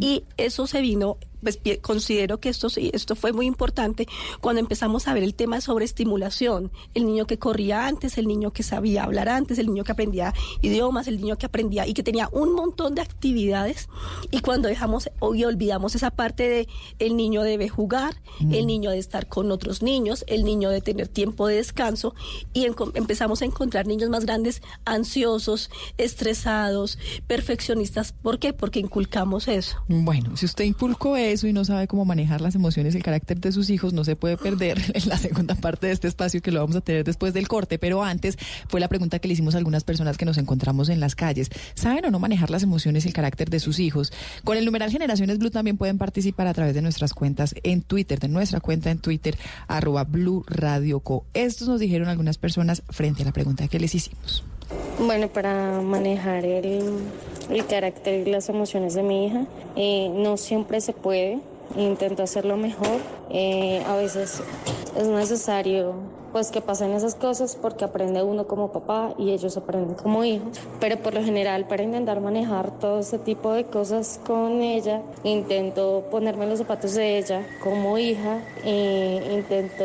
Y eso se vino, pues considero que esto sí, esto fue muy importante cuando empezamos a ver el tema de sobreestimulación, el niño que corría antes, el niño que sabía hablar antes, el niño que aprendía idiomas, el niño que aprendía y que tenía un montón de actividades y cuando dejamos y olvidamos esa parte de el niño debe jugar, el niño de estar con otros niños, el niño de tener tiempo de descanso y empezamos a encontrar niños más grandes ansiosos, estresados, perfeccionistas. ¿Por qué? Porque inculcamos eso. Bueno, si usted inculcó eso y no sabe cómo manejar las emociones y el carácter de sus hijos, no se puede perder en la segunda parte de este espacio que lo vamos a tener después del corte. Pero antes fue la pregunta que le hicimos a algunas personas que nos encontramos en las calles. ¿Saben o no manejar las emociones y el carácter de sus hijos? Con el numeral Generaciones Blue también pueden participar a través de nuestras cuentas en Twitter, de nuestra cuenta en Twitter, arroba Blue Radio Co. Estos nos dijeron algunas personas frente a la pregunta que les hicimos. Bueno, para manejar el, el carácter y las emociones de mi hija, eh, no siempre se puede. Intento hacerlo mejor. Eh, a veces es necesario pues que pasen esas cosas porque aprende uno como papá y ellos aprenden como hijos. Pero por lo general para intentar manejar todo ese tipo de cosas con ella, intento ponerme los zapatos de ella como hija, eh, intento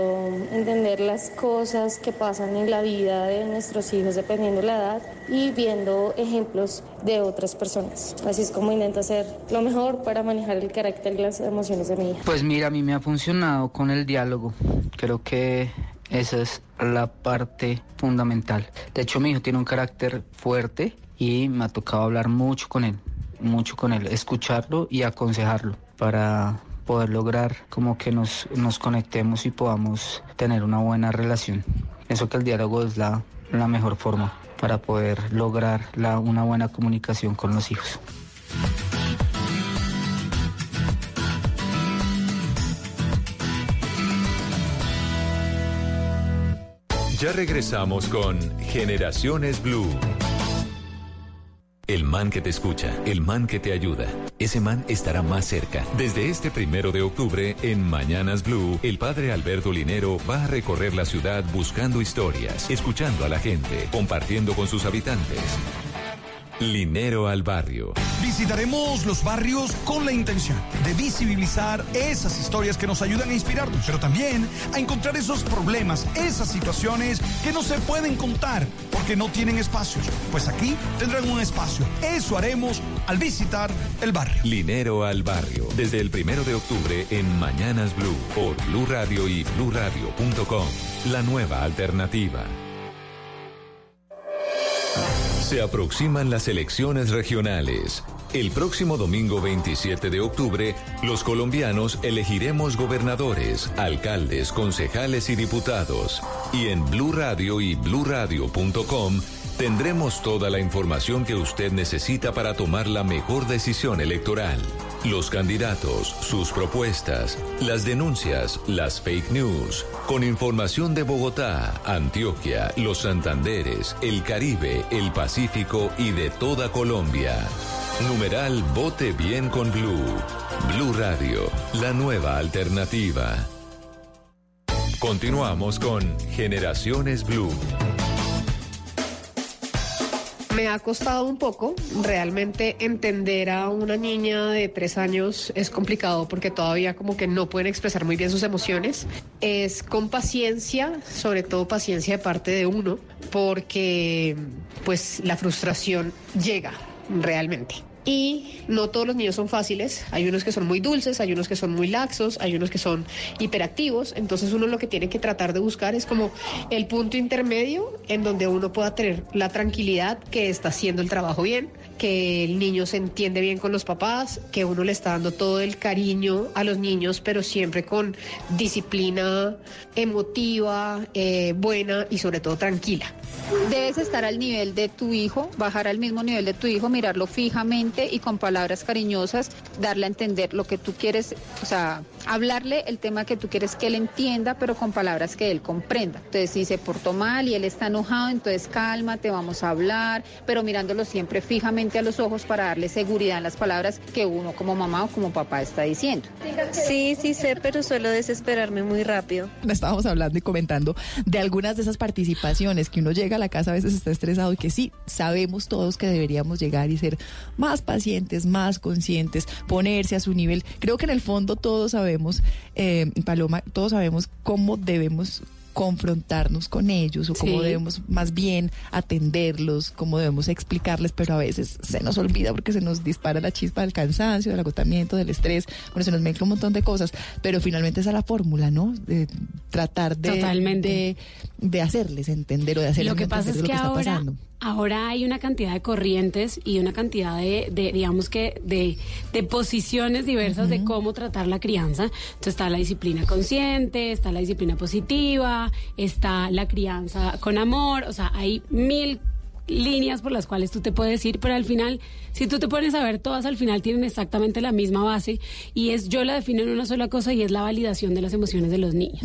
entender las cosas que pasan en la vida de nuestros hijos dependiendo de la edad y viendo ejemplos de otras personas. Así es como intento hacer lo mejor para manejar el carácter y las emociones de mi hija. Pues mira, a mí me ha funcionado con el diálogo. Creo que esa es la parte fundamental. De hecho, mi hijo tiene un carácter fuerte y me ha tocado hablar mucho con él, mucho con él, escucharlo y aconsejarlo para poder lograr como que nos, nos conectemos y podamos tener una buena relación. Pienso que el diálogo es la, la mejor forma para poder lograr la, una buena comunicación con los hijos. Ya regresamos con Generaciones Blue. El man que te escucha, el man que te ayuda. Ese man estará más cerca. Desde este primero de octubre, en Mañanas Blue, el padre Alberto Linero va a recorrer la ciudad buscando historias, escuchando a la gente, compartiendo con sus habitantes. Linero al barrio. Visitaremos los barrios con la intención de visibilizar esas historias que nos ayudan a inspirarnos, pero también a encontrar esos problemas, esas situaciones que no se pueden contar porque no tienen espacios. Pues aquí tendrán un espacio. Eso haremos al visitar el barrio. Linero al barrio. Desde el primero de octubre en Mañanas Blue por Blue Radio y BlueRadio.com. La nueva alternativa. Se aproximan las elecciones regionales. El próximo domingo 27 de octubre, los colombianos elegiremos gobernadores, alcaldes, concejales y diputados. Y en Blue Radio y bluradio.com tendremos toda la información que usted necesita para tomar la mejor decisión electoral. Los candidatos, sus propuestas, las denuncias, las fake news, con información de Bogotá, Antioquia, los Santanderes, el Caribe, el Pacífico y de toda Colombia. Numeral Vote Bien con Blue. Blue Radio, la nueva alternativa. Continuamos con Generaciones Blue. Me ha costado un poco, realmente entender a una niña de tres años es complicado porque todavía como que no pueden expresar muy bien sus emociones. Es con paciencia, sobre todo paciencia de parte de uno, porque pues la frustración llega realmente. Y no todos los niños son fáciles, hay unos que son muy dulces, hay unos que son muy laxos, hay unos que son hiperactivos, entonces uno lo que tiene que tratar de buscar es como el punto intermedio en donde uno pueda tener la tranquilidad que está haciendo el trabajo bien, que el niño se entiende bien con los papás, que uno le está dando todo el cariño a los niños, pero siempre con disciplina emotiva, eh, buena y sobre todo tranquila. Debes estar al nivel de tu hijo, bajar al mismo nivel de tu hijo, mirarlo fijamente y con palabras cariñosas darle a entender lo que tú quieres, o sea, hablarle el tema que tú quieres que él entienda, pero con palabras que él comprenda. Entonces, si se portó mal y él está enojado, entonces cálmate, vamos a hablar, pero mirándolo siempre fijamente a los ojos para darle seguridad en las palabras que uno como mamá o como papá está diciendo. Sí, sí sé, pero suelo desesperarme muy rápido. Estábamos hablando y comentando de algunas de esas participaciones que uno llega a la casa a veces está estresado y que sí, sabemos todos que deberíamos llegar y ser más pacientes, más conscientes, ponerse a su nivel. Creo que en el fondo todos sabemos, eh, Paloma, todos sabemos cómo debemos confrontarnos con ellos o cómo Sí. debemos más bien atenderlos, cómo debemos explicarles, pero a veces se nos olvida porque se nos dispara la chispa del cansancio, del agotamiento, del estrés, bueno, se nos mezcla un montón de cosas, pero finalmente esa es la fórmula, ¿no? De tratar de, Totalmente. de, de hacerles entender o de hacerles Lo que pasa entender es lo que que está ahora, pasando. Ahora hay una cantidad de corrientes y una cantidad de, de, digamos que, de, de posiciones diversas de cómo tratar la crianza. Entonces está la disciplina consciente, está la disciplina positiva, está la crianza con amor, o sea, hay mil líneas por las cuales tú te puedes ir, pero al final, si tú te pones a ver, todas al final tienen exactamente la misma base y es, yo la defino en una sola cosa y es la validación de las emociones de los niños.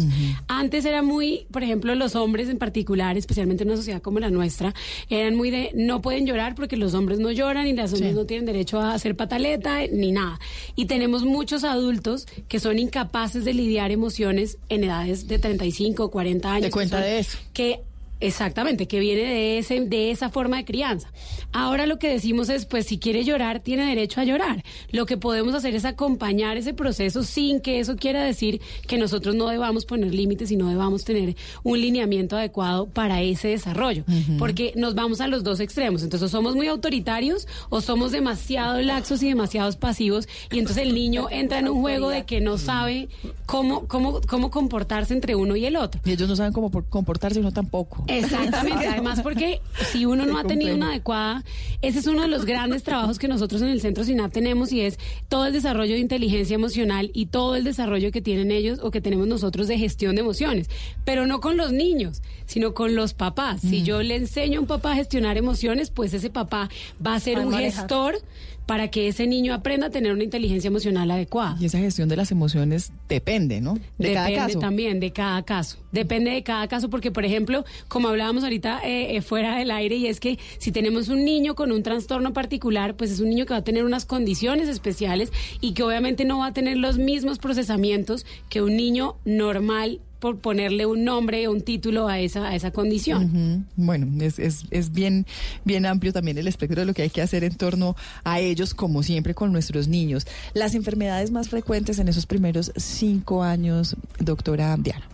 Antes era muy, por ejemplo, los hombres en particular, especialmente en una sociedad como la nuestra, eran muy de no pueden llorar porque los hombres no lloran y las hombres no tienen derecho a hacer pataleta ni nada. Y tenemos muchos adultos que son incapaces de lidiar emociones en edades de 35, 40 años. Te cuenta son- de eso. Que Exactamente, que viene de ese de esa forma de crianza. Ahora lo que decimos es, pues si quiere llorar, tiene derecho a llorar. Lo que podemos hacer es acompañar ese proceso sin que eso quiera decir que nosotros no debamos poner límites y no debamos tener un lineamiento adecuado para ese desarrollo, porque nos vamos a los dos extremos. Entonces, somos muy autoritarios o somos demasiado laxos y demasiados pasivos y entonces el niño entra en un juego de que no sabe cómo cómo cómo comportarse entre uno y el otro. Y ellos no saben cómo por- comportarse, uno tampoco. Exactamente, además porque si uno no ha tenido una adecuada, ese es uno de los grandes trabajos que nosotros en el Centro SINAP tenemos y es todo el desarrollo de inteligencia emocional y todo el desarrollo que tienen ellos o que tenemos nosotros de gestión de emociones, pero no con los niños, sino con los papás. Mm. Si yo le enseño a un papá a gestionar emociones, pues ese papá va a ser un manejar. gestor para que ese niño aprenda a tener una inteligencia emocional adecuada. Y esa gestión de las emociones depende, ¿no? De cada Depende caso. también de cada caso. Depende de cada caso porque, por ejemplo, como hablábamos ahorita eh, eh, fuera del aire, y es que si tenemos un niño con un trastorno particular, pues es un niño que va a tener unas condiciones especiales y que obviamente no va a tener los mismos procesamientos que un niño normal por ponerle un nombre o un título a esa, a esa condición. Bueno, es, es, es bien, bien amplio también el espectro de lo que hay que hacer en torno a ellos, como siempre con nuestros niños. Las enfermedades más frecuentes en esos primeros cinco años, doctora Diana.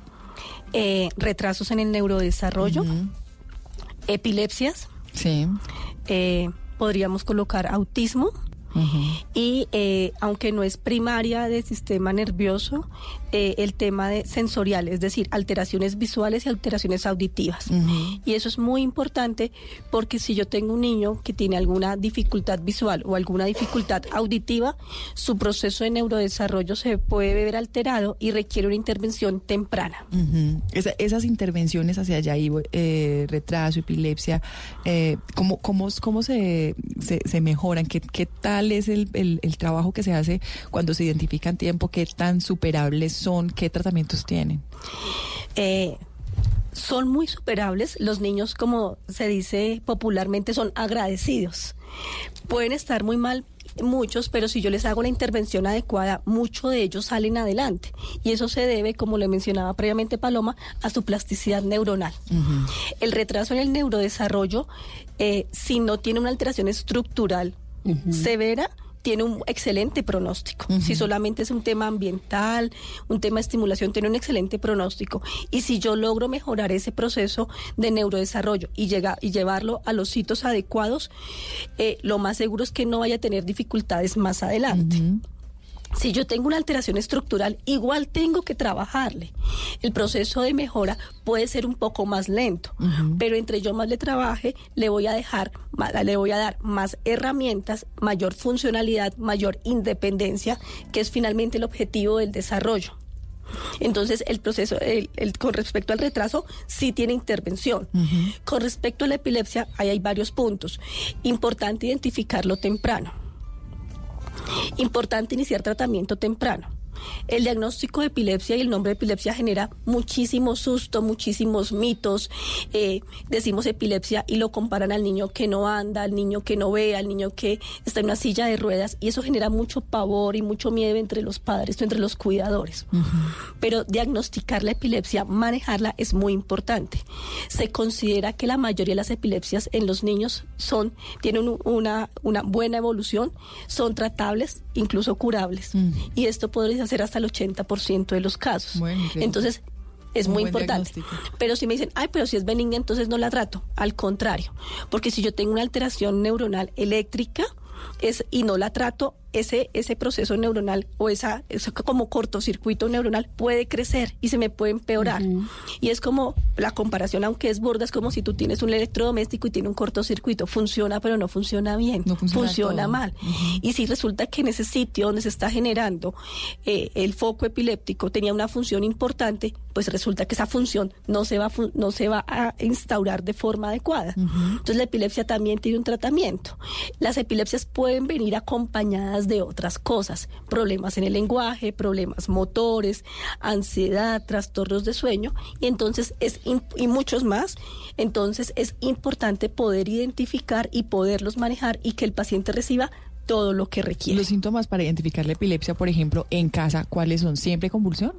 Eh, retrasos en el neurodesarrollo, epilepsias, Sí. eh, podríamos colocar autismo y eh, aunque no es primaria del sistema nervioso, eh, el tema de sensorial, es decir, alteraciones visuales y alteraciones auditivas. Y eso es muy importante porque si yo tengo un niño que tiene alguna dificultad visual o alguna dificultad auditiva, su proceso de neurodesarrollo se puede ver alterado y requiere una intervención temprana. Ujú. Esa- esas intervenciones hacia allá, Ivo, eh, retraso, epilepsia, eh, ¿cómo, cómo, cómo se, se, se mejoran? ¿Qué, qué tal es el, el- el trabajo que se hace cuando se identifica en tiempo? ¿Qué tan superables son? ¿Qué tratamientos tienen? Eh, son muy superables. Los niños, como se dice popularmente, son agradecidos. Pueden estar muy mal muchos, pero si yo les hago la intervención adecuada, muchos de ellos salen adelante. Y eso se debe, como le mencionaba previamente Paloma, a su plasticidad neuronal. El retraso en el neurodesarrollo, eh, si no tiene una alteración estructural severa, tiene un excelente pronóstico. Si solamente es un tema ambiental, un tema de estimulación, tiene un excelente pronóstico. Y si yo logro mejorar ese proceso de neurodesarrollo y, llega, y llevarlo a los sitios adecuados, eh, lo más seguro es que no vaya a tener dificultades más adelante. Si yo tengo una alteración estructural, igual tengo que trabajarle. El proceso de mejora puede ser un poco más lento, pero entre yo más le trabaje, le voy a dejar, le voy a dar más herramientas, mayor funcionalidad, mayor independencia, que es finalmente el objetivo del desarrollo. Entonces, el proceso, el- el- con respecto al retraso, sí tiene intervención. Con respecto a la epilepsia, ahí hay varios puntos. Importante identificarlo temprano. Importante iniciar tratamiento temprano. El diagnóstico de epilepsia y el nombre de epilepsia genera muchísimo susto, muchísimos mitos. Eh, decimos epilepsia y lo comparan al niño que no anda, al niño que no ve, al niño que está en una silla de ruedas y eso genera mucho pavor y mucho miedo entre los padres, entre los cuidadores. Pero diagnosticar la epilepsia, manejarla es muy importante. Se considera que la mayoría de las epilepsias en los niños son tienen un- una, una buena evolución, son tratables, incluso curables. Y esto podría ser hasta el 80% de los casos. Entonces, es muy importante. Pero si me dicen, ay, pero si es benigna, entonces no la trato. Al contrario, porque si yo tengo una alteración neuronal eléctrica es, y no la trato, ese, ese proceso neuronal o esa, ese como cortocircuito neuronal puede crecer y se me puede empeorar. Y es como la comparación, aunque es burda, es como si tú tienes un electrodoméstico y tiene un cortocircuito. Funciona, pero no funciona bien. funciona todo. mal. Y si resulta que en ese sitio donde se está generando eh, el foco epiléptico tenía una función importante, pues resulta que esa función no se va no se va a instaurar de forma adecuada. Entonces la epilepsia también tiene un tratamiento. Las epilepsias pueden venir acompañadas de otras cosas, problemas en el lenguaje, problemas motores, ansiedad, trastornos de sueño y entonces es y muchos más. Entonces es importante poder identificar y poderlos manejar y que el paciente reciba todo lo que requiere. Los síntomas para identificar la epilepsia, por ejemplo, en casa, ¿cuáles son? ¿Siempre convulsión?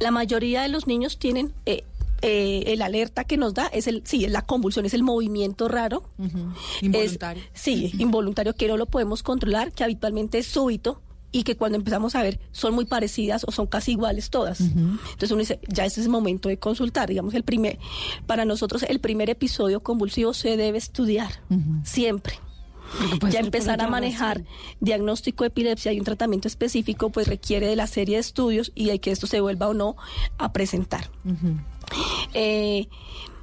La mayoría de los niños tienen eh, eh, el alerta que nos da es el sí, es la convulsión, es el movimiento raro. Involuntario. Es- sí, involuntario que no lo podemos controlar, que habitualmente es súbito y que cuando empezamos a ver son muy parecidas o son casi iguales todas. Entonces uno dice, ya ese es el momento de consultar. Digamos, el primer, para nosotros el primer episodio convulsivo se debe estudiar, siempre. Ya empezar a manejar diagnóstico de epilepsia y un tratamiento específico, pues requiere de la serie de estudios y de que esto se vuelva o no a presentar. Eh,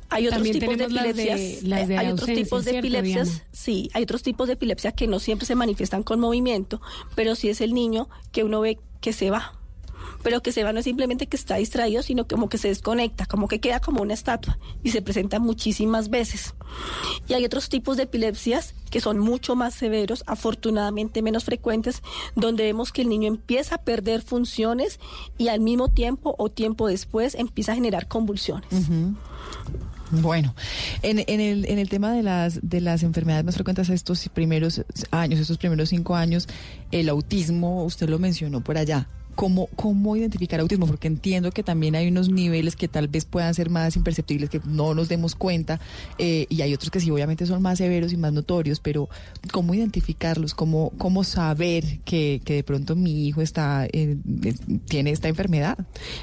hay otros También tipos de tenemos las de- epilepsias. las de eh, hay otros tipos de ¿cierto, epilepsias. Diana? Sí, hay otros tipos de epilepsia que no siempre se manifiestan con movimiento, pero sí es el niño que uno ve que se va. Pero que se va no es simplemente que está distraído, sino como que se desconecta, como que queda como una estatua y se presenta muchísimas veces. Y hay otros tipos de epilepsias que son mucho más severos, afortunadamente menos frecuentes, donde vemos que el niño empieza a perder funciones y al mismo tiempo o tiempo después empieza a generar convulsiones. Bueno, en, en, el, en el tema de las, de las enfermedades más frecuentes estos primeros años, estos primeros cinco años, el autismo, usted lo mencionó por allá. ¿Cómo, ¿cómo identificar autismo? Porque entiendo que también hay unos niveles que tal vez puedan ser más imperceptibles, que no nos demos cuenta, eh, y hay otros que sí, obviamente son más severos y más notorios, pero ¿cómo identificarlos? ¿Cómo, cómo saber que, que de pronto mi hijo está eh, tiene esta enfermedad?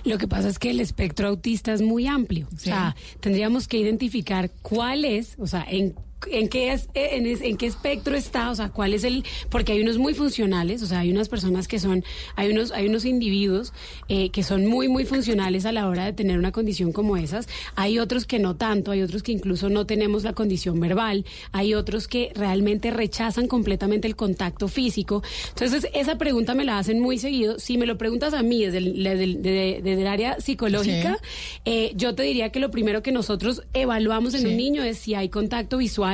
Lo que pasa es que el espectro autista es muy amplio. O sea, tendríamos que identificar cuál es, o sea, en en qué es, en, es- en qué espectro está, o sea, cuál es el, porque hay unos muy funcionales, o sea, hay unas personas que son, hay unos, hay unos individuos eh, que son muy, muy funcionales a la hora de tener una condición como esas, hay otros que no tanto, hay otros que incluso no tenemos la condición verbal, hay otros que realmente rechazan completamente el contacto físico. Entonces, esa pregunta me la hacen muy seguido. Si me lo preguntas a mí desde el, desde el- desde- el área psicológica, eh, yo te diría que lo primero que nosotros evaluamos en Sí. un niño es si hay contacto visual,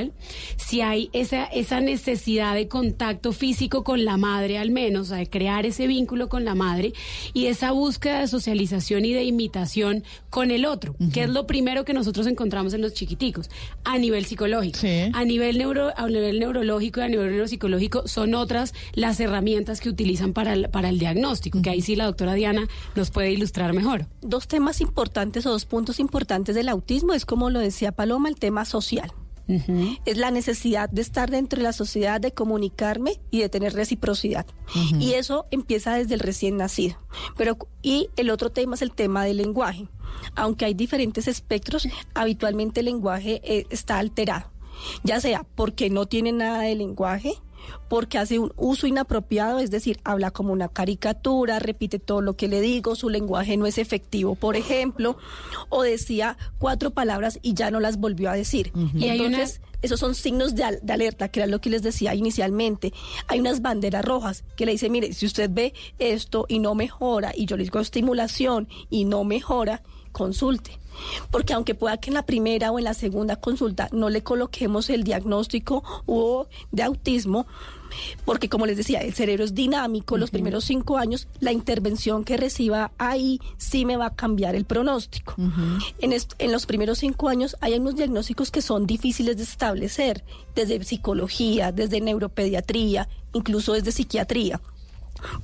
si hay esa, esa necesidad de contacto físico con la madre al menos, o sea, de crear ese vínculo con la madre y esa búsqueda de socialización y de imitación con el otro, que es lo primero que nosotros encontramos en los chiquiticos, a nivel psicológico. A nivel neuro, a nivel neurológico y a nivel neuropsicológico son otras las herramientas que utilizan para el, para el diagnóstico, que ahí sí la doctora Diana nos puede ilustrar mejor. Dos temas importantes o dos puntos importantes del autismo es como lo decía Paloma, el tema social. Es la necesidad de estar dentro de la sociedad, de comunicarme y de tener reciprocidad. Y eso empieza desde el recién nacido. Pero, y el otro tema es el tema del lenguaje. Aunque hay diferentes espectros, habitualmente el lenguaje eh, está alterado. Ya sea porque no tiene nada de lenguaje, porque hace un uso inapropiado, es decir, habla como una caricatura, repite todo lo que le digo, su lenguaje no es efectivo, por ejemplo, o decía cuatro palabras y ya no las volvió a decir. Y Entonces, esos son signos de, al- de alerta, que era lo que les decía inicialmente. Hay unas banderas rojas que le dicen, mire, si usted ve esto y no mejora, y yo le digo estimulación y no mejora, consulte. Porque aunque pueda que en la primera o en la segunda consulta no le coloquemos el diagnóstico o de autismo, porque como les decía, el cerebro es dinámico, los primeros cinco años, la intervención que reciba ahí sí me va a cambiar el pronóstico. En, est- en los primeros cinco años hay unos diagnósticos que son difíciles de establecer, desde psicología, desde neuropediatría, incluso desde psiquiatría.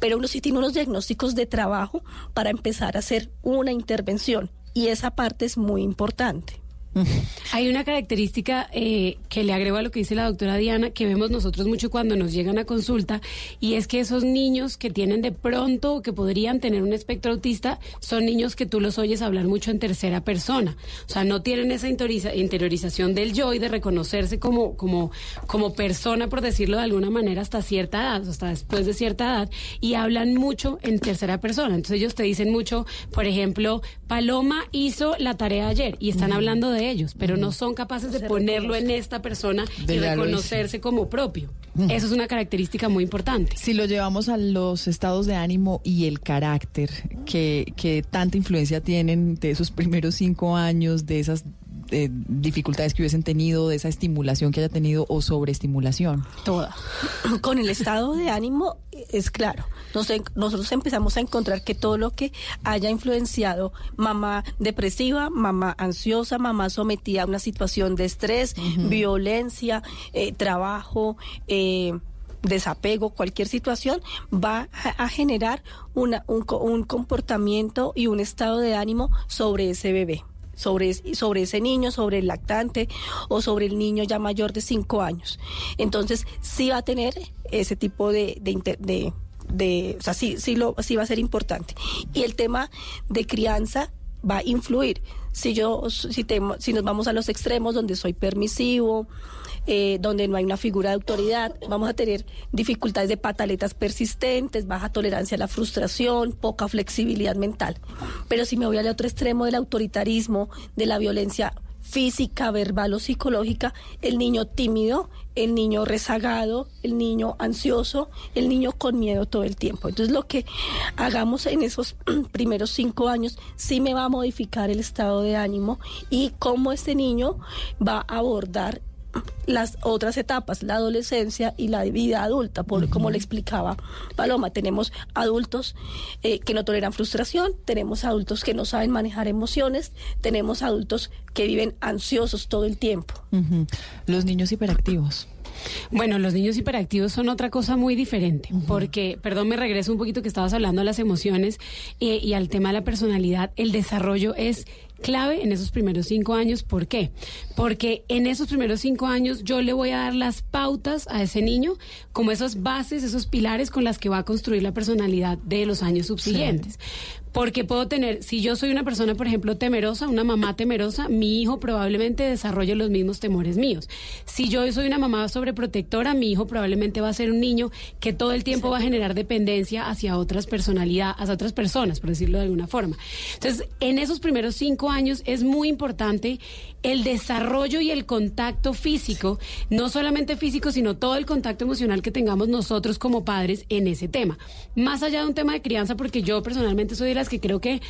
Pero uno sí tiene unos diagnósticos de trabajo para empezar a hacer una intervención y esa parte es muy importante. Hay una característica eh, que le agrego a lo que dice la doctora Diana, que vemos nosotros mucho cuando nos llegan a consulta, y es que esos niños que tienen de pronto o que podrían tener un espectro autista son niños que tú los oyes hablar mucho en tercera persona. O sea, no tienen esa interioriza- interiorización del yo y de reconocerse como, como, como persona, por decirlo de alguna manera, hasta cierta edad, hasta después de cierta edad, y hablan mucho en tercera persona. Entonces ellos te dicen mucho, por ejemplo, Paloma hizo la tarea ayer, y están hablando de ellos, pero no son capaces de ponerlo en esta persona De y reconocerse como propio. Eso es una característica muy importante. Si lo llevamos a los estados de ánimo y el carácter que, que tanta influencia tienen de esos primeros cinco años, de esas eh, dificultades que hubiesen tenido, de esa estimulación que haya tenido o sobreestimulación. Toda. Con el estado de ánimo es claro. Nos nosotros empezamos a encontrar que todo lo que haya influenciado mamá depresiva, mamá ansiosa, mamá sometida a una situación de estrés, violencia, eh, trabajo, eh, desapego, cualquier situación, va a, generar una, un, co- un comportamiento y un estado de ánimo sobre ese bebé sobre, sobre ese niño, sobre el lactante o sobre el niño ya mayor de cinco años. Entonces, sí va a tener ese tipo de, de- de- o sea, sí, sí, lo, sí va a ser importante. Y el tema de crianza va a influir. Si yo, si, temo- si nos vamos a los extremos donde soy permisivo, eh, donde no hay una figura de autoridad, vamos a tener dificultades de pataletas persistentes, baja tolerancia a la frustración, poca flexibilidad mental. Pero si me voy al otro extremo del autoritarismo, de la violencia física, verbal o psicológica, el niño tímido, el niño rezagado, el niño ansioso, el niño con miedo todo el tiempo. Entonces lo que hagamos en esos primeros cinco años sí me va a modificar el estado de ánimo y cómo este niño va a abordar las otras etapas, la adolescencia y la vida adulta, por, como le explicaba Paloma, tenemos adultos eh, que no toleran frustración, tenemos adultos que no saben manejar emociones, tenemos adultos que viven ansiosos todo el tiempo. Los niños hiperactivos. Bueno, los niños hiperactivos son otra cosa muy diferente, porque, perdón, me regreso un poquito que estabas hablando de las emociones eh, y al tema de la personalidad. El desarrollo es clave en esos primeros cinco años. ¿Por qué? Porque en esos primeros cinco años yo le voy a dar las pautas a ese niño como esas bases, esos pilares con las que va a construir la personalidad de los años subsiguientes. Porque puedo tener, si yo soy una persona, por ejemplo, temerosa, una mamá temerosa, mi hijo probablemente desarrolle los mismos temores míos. Si yo soy una mamá sobreprotectora, mi hijo probablemente va a ser un niño que todo el tiempo va a generar dependencia hacia otras personalidades, hacia otras personas, por decirlo de alguna forma. Entonces, en esos primeros cinco años es muy importante el desarrollo y el contacto físico, no solamente físico, sino todo el contacto emocional que tengamos nosotros como padres en ese tema. Más allá de un tema de crianza, porque yo personalmente soy de las que creo que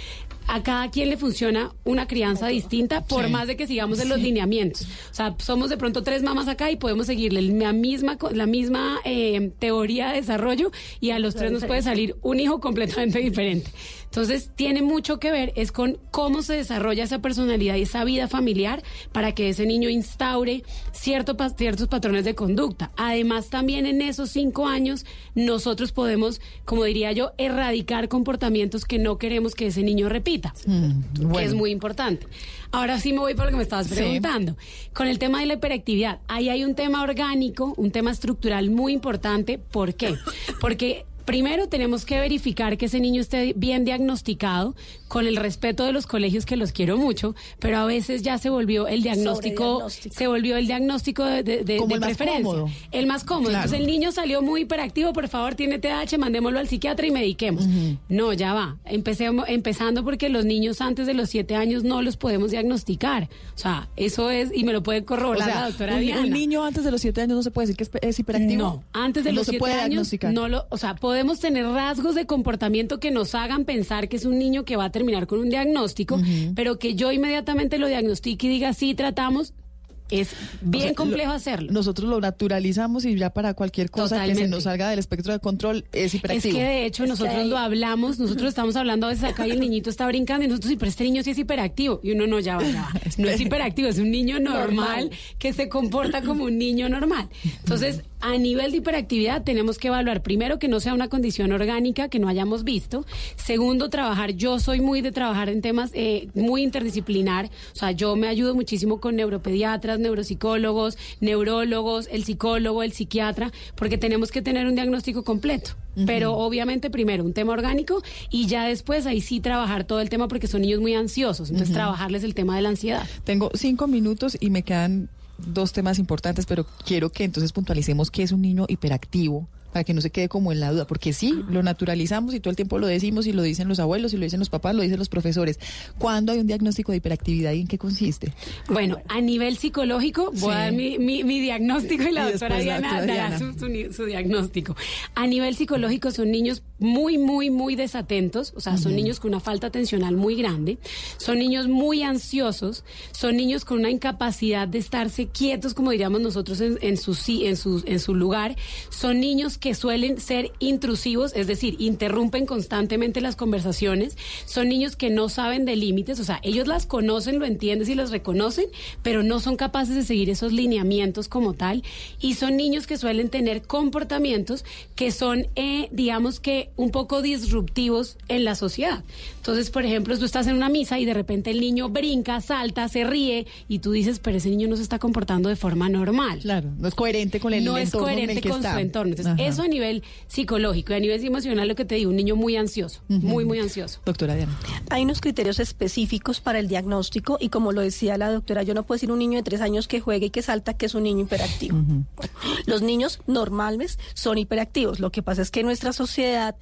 a cada quien le funciona una crianza distinta, por Sí. más de que sigamos en los lineamientos. O sea, somos de pronto tres mamás acá y podemos seguirle la misma, la misma eh, teoría de desarrollo y a los tres nos puede salir un hijo completamente diferente. Entonces, tiene mucho que ver es con cómo se desarrolla esa personalidad y esa vida familiar para que ese niño instaure cierto, ciertos patrones de conducta. Además, también en esos cinco años, nosotros podemos, como diría yo, erradicar comportamientos que no queremos que ese niño repita que es muy importante. Ahora sí me voy por lo que me estabas Sí. preguntando. Con el tema de la hiperactividad, ahí hay un tema orgánico, un tema estructural muy importante. ¿Por qué? Porque primero tenemos que verificar que ese niño esté bien diagnosticado con el respeto de los colegios que los quiero mucho, pero a veces ya se volvió el diagnóstico, se volvió el diagnóstico de, de- de- Como de el más preferencia. cómodo. El más cómodo. Claro. Entonces el niño salió muy hiperactivo, por favor, tiene TDAH, mandémoslo al psiquiatra y mediquemos. No, ya va. Empecemos, empezando porque los niños antes de los siete años no los podemos diagnosticar. O sea, eso es, y me lo puede O corroborar la doctora un, Diana. un niño antes de los siete años no se puede decir que es, es hiperactivo. No, antes de No los siete puede años, no lo, o sea, podemos tener rasgos de comportamiento que nos hagan pensar que es un niño que va a terminar con un diagnóstico, pero que yo inmediatamente lo diagnostique y diga sí tratamos, es bien O sea, complejo lo- hacerlo. Nosotros lo naturalizamos y ya para cualquier cosa que se nos salga del espectro de control es Es hiperactivo. que de hecho nosotros lo hablamos, nosotros estamos hablando a veces acá y el niñito está brincando y nosotros, sí, pero este niño sí es hiperactivo. Y uno no, ya va, ya va. No es hiperactivo, es un niño normal, Normal. que se comporta como un niño normal. Entonces, a nivel de hiperactividad tenemos que evaluar primero que no sea una condición orgánica que no hayamos visto. Segundo, trabajar, yo soy muy de trabajar en temas eh, muy interdisciplinar. O sea, yo me ayudo muchísimo con neuropediatras, neuropsicólogos, neurólogos, el psicólogo, el psiquiatra, porque tenemos que tener un diagnóstico completo. Pero obviamente primero un tema orgánico y ya después ahí sí trabajar todo el tema porque son niños muy ansiosos. Entonces trabajarles el tema de la ansiedad. Tengo cinco minutos y me quedan dos temas importantes, pero quiero que entonces puntualicemos qué es un niño hiperactivo para que no se quede como en la duda, porque sí, lo naturalizamos y todo el tiempo lo decimos y lo dicen los abuelos y lo dicen los papás, lo dicen los profesores. ¿Cuándo hay un diagnóstico de hiperactividad y en qué consiste? Bueno, a nivel psicológico, voy a dar mi, mi- mi diagnóstico y la Y doctora la Diana dará su, su su diagnóstico. A nivel psicológico son niños muy, muy, muy desatentos, o sea, son niños con una falta atencional muy grande, son niños muy ansiosos, son niños con una incapacidad de estarse quietos, como diríamos nosotros, en, en su, en, su, en su lugar, son niños que suelen ser intrusivos, es decir, interrumpen constantemente las conversaciones, son niños que no saben de límites, o sea, ellos las conocen, lo entienden y los reconocen, pero no son capaces de seguir esos lineamientos como tal, y son niños que suelen tener comportamientos que son, eh, digamos que, un poco disruptivos en la sociedad. Entonces, por ejemplo, tú estás en una misa y de repente el niño brinca, salta, se ríe, y tú dices, pero ese niño no se está comportando de forma normal. Claro, no es coherente con el no es entorno en el coherente que con está. su entorno. Entonces. Eso a nivel psicológico y a nivel emocional, lo que te digo, un niño muy ansioso, muy, muy ansioso. Doctora Diana. Hay unos criterios específicos para el diagnóstico y como lo decía la doctora, yo no puedo decir un niño de tres años que juegue y que salta que es un niño hiperactivo. Los niños normales son hiperactivos. Lo que pasa es que en nuestra sociedad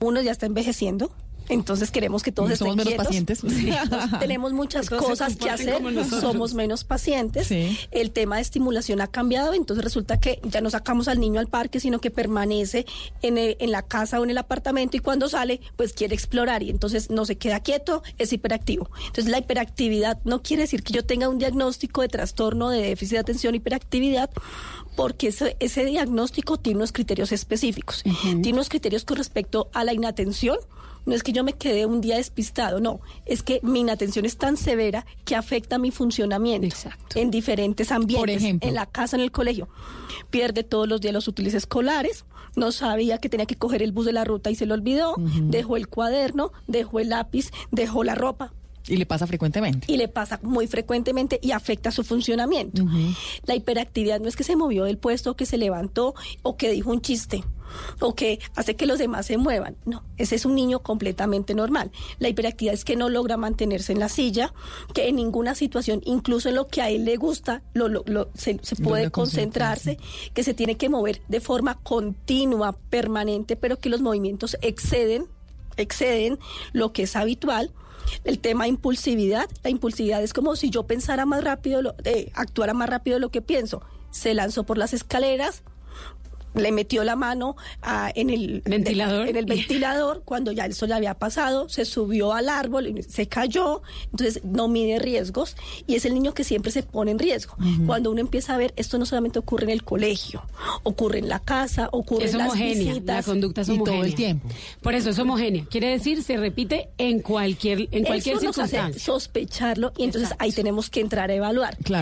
uno ya está envejeciendo. Entonces queremos que todos somos estén menos quietos. pacientes. Sí, nos- tenemos muchas cosas que hacer, somos menos pacientes. Sí. El tema de estimulación ha cambiado, entonces resulta que ya no sacamos al niño al parque, sino que permanece en, el- en la casa o en el apartamento y cuando sale, pues quiere explorar y entonces no se queda quieto, es hiperactivo. Entonces la hiperactividad no quiere decir que yo tenga un diagnóstico de trastorno de déficit de atención, hiperactividad, porque ese, ese diagnóstico tiene unos criterios específicos. Tiene unos criterios con respecto a la inatención, no es que yo me quedé un día despistado, no, es que mi inatención es tan severa que afecta mi funcionamiento en diferentes ambientes, Por ejemplo. en la casa, en el colegio. Pierde todos los días los útiles escolares, no sabía que tenía que coger el bus de la ruta y se lo olvidó, dejó el cuaderno, dejó el lápiz, dejó la ropa. Y le pasa frecuentemente. Y le pasa muy frecuentemente y afecta su funcionamiento. La hiperactividad no es que se movió del puesto, que se levantó o que dijo un chiste o que hace que los demás se muevan. No, ese es un niño completamente normal. La hiperactividad es que no logra mantenerse en la silla, que en ninguna situación, incluso en lo que a él le gusta, lo, lo- lo- se, se puede concentrarse, que se tiene que mover de forma continua, permanente, pero que los movimientos exceden exceden lo que es habitual. El tema impulsividad, la impulsividad es como si yo pensara más rápido, eh, actuara más rápido de lo que pienso. Se lanzó por las escaleras, le metió la mano ah, en el Ventilador. en el ventilador cuando ya el sol había pasado, se subió al árbol, y se cayó, entonces no mide riesgos y es el niño que siempre se pone en riesgo. Cuando uno empieza a ver, esto no solamente ocurre en el colegio, ocurre en la casa, ocurre Es en las homogénea, la visitas. conducta es Y todo el homogénea. tiempo. Por eso es homogénea. Quiere decir, se repite en cualquier, en cualquier Eso nos hace circunstancia. sospecharlo y entonces ahí tenemos que entrar a evaluar. Claro.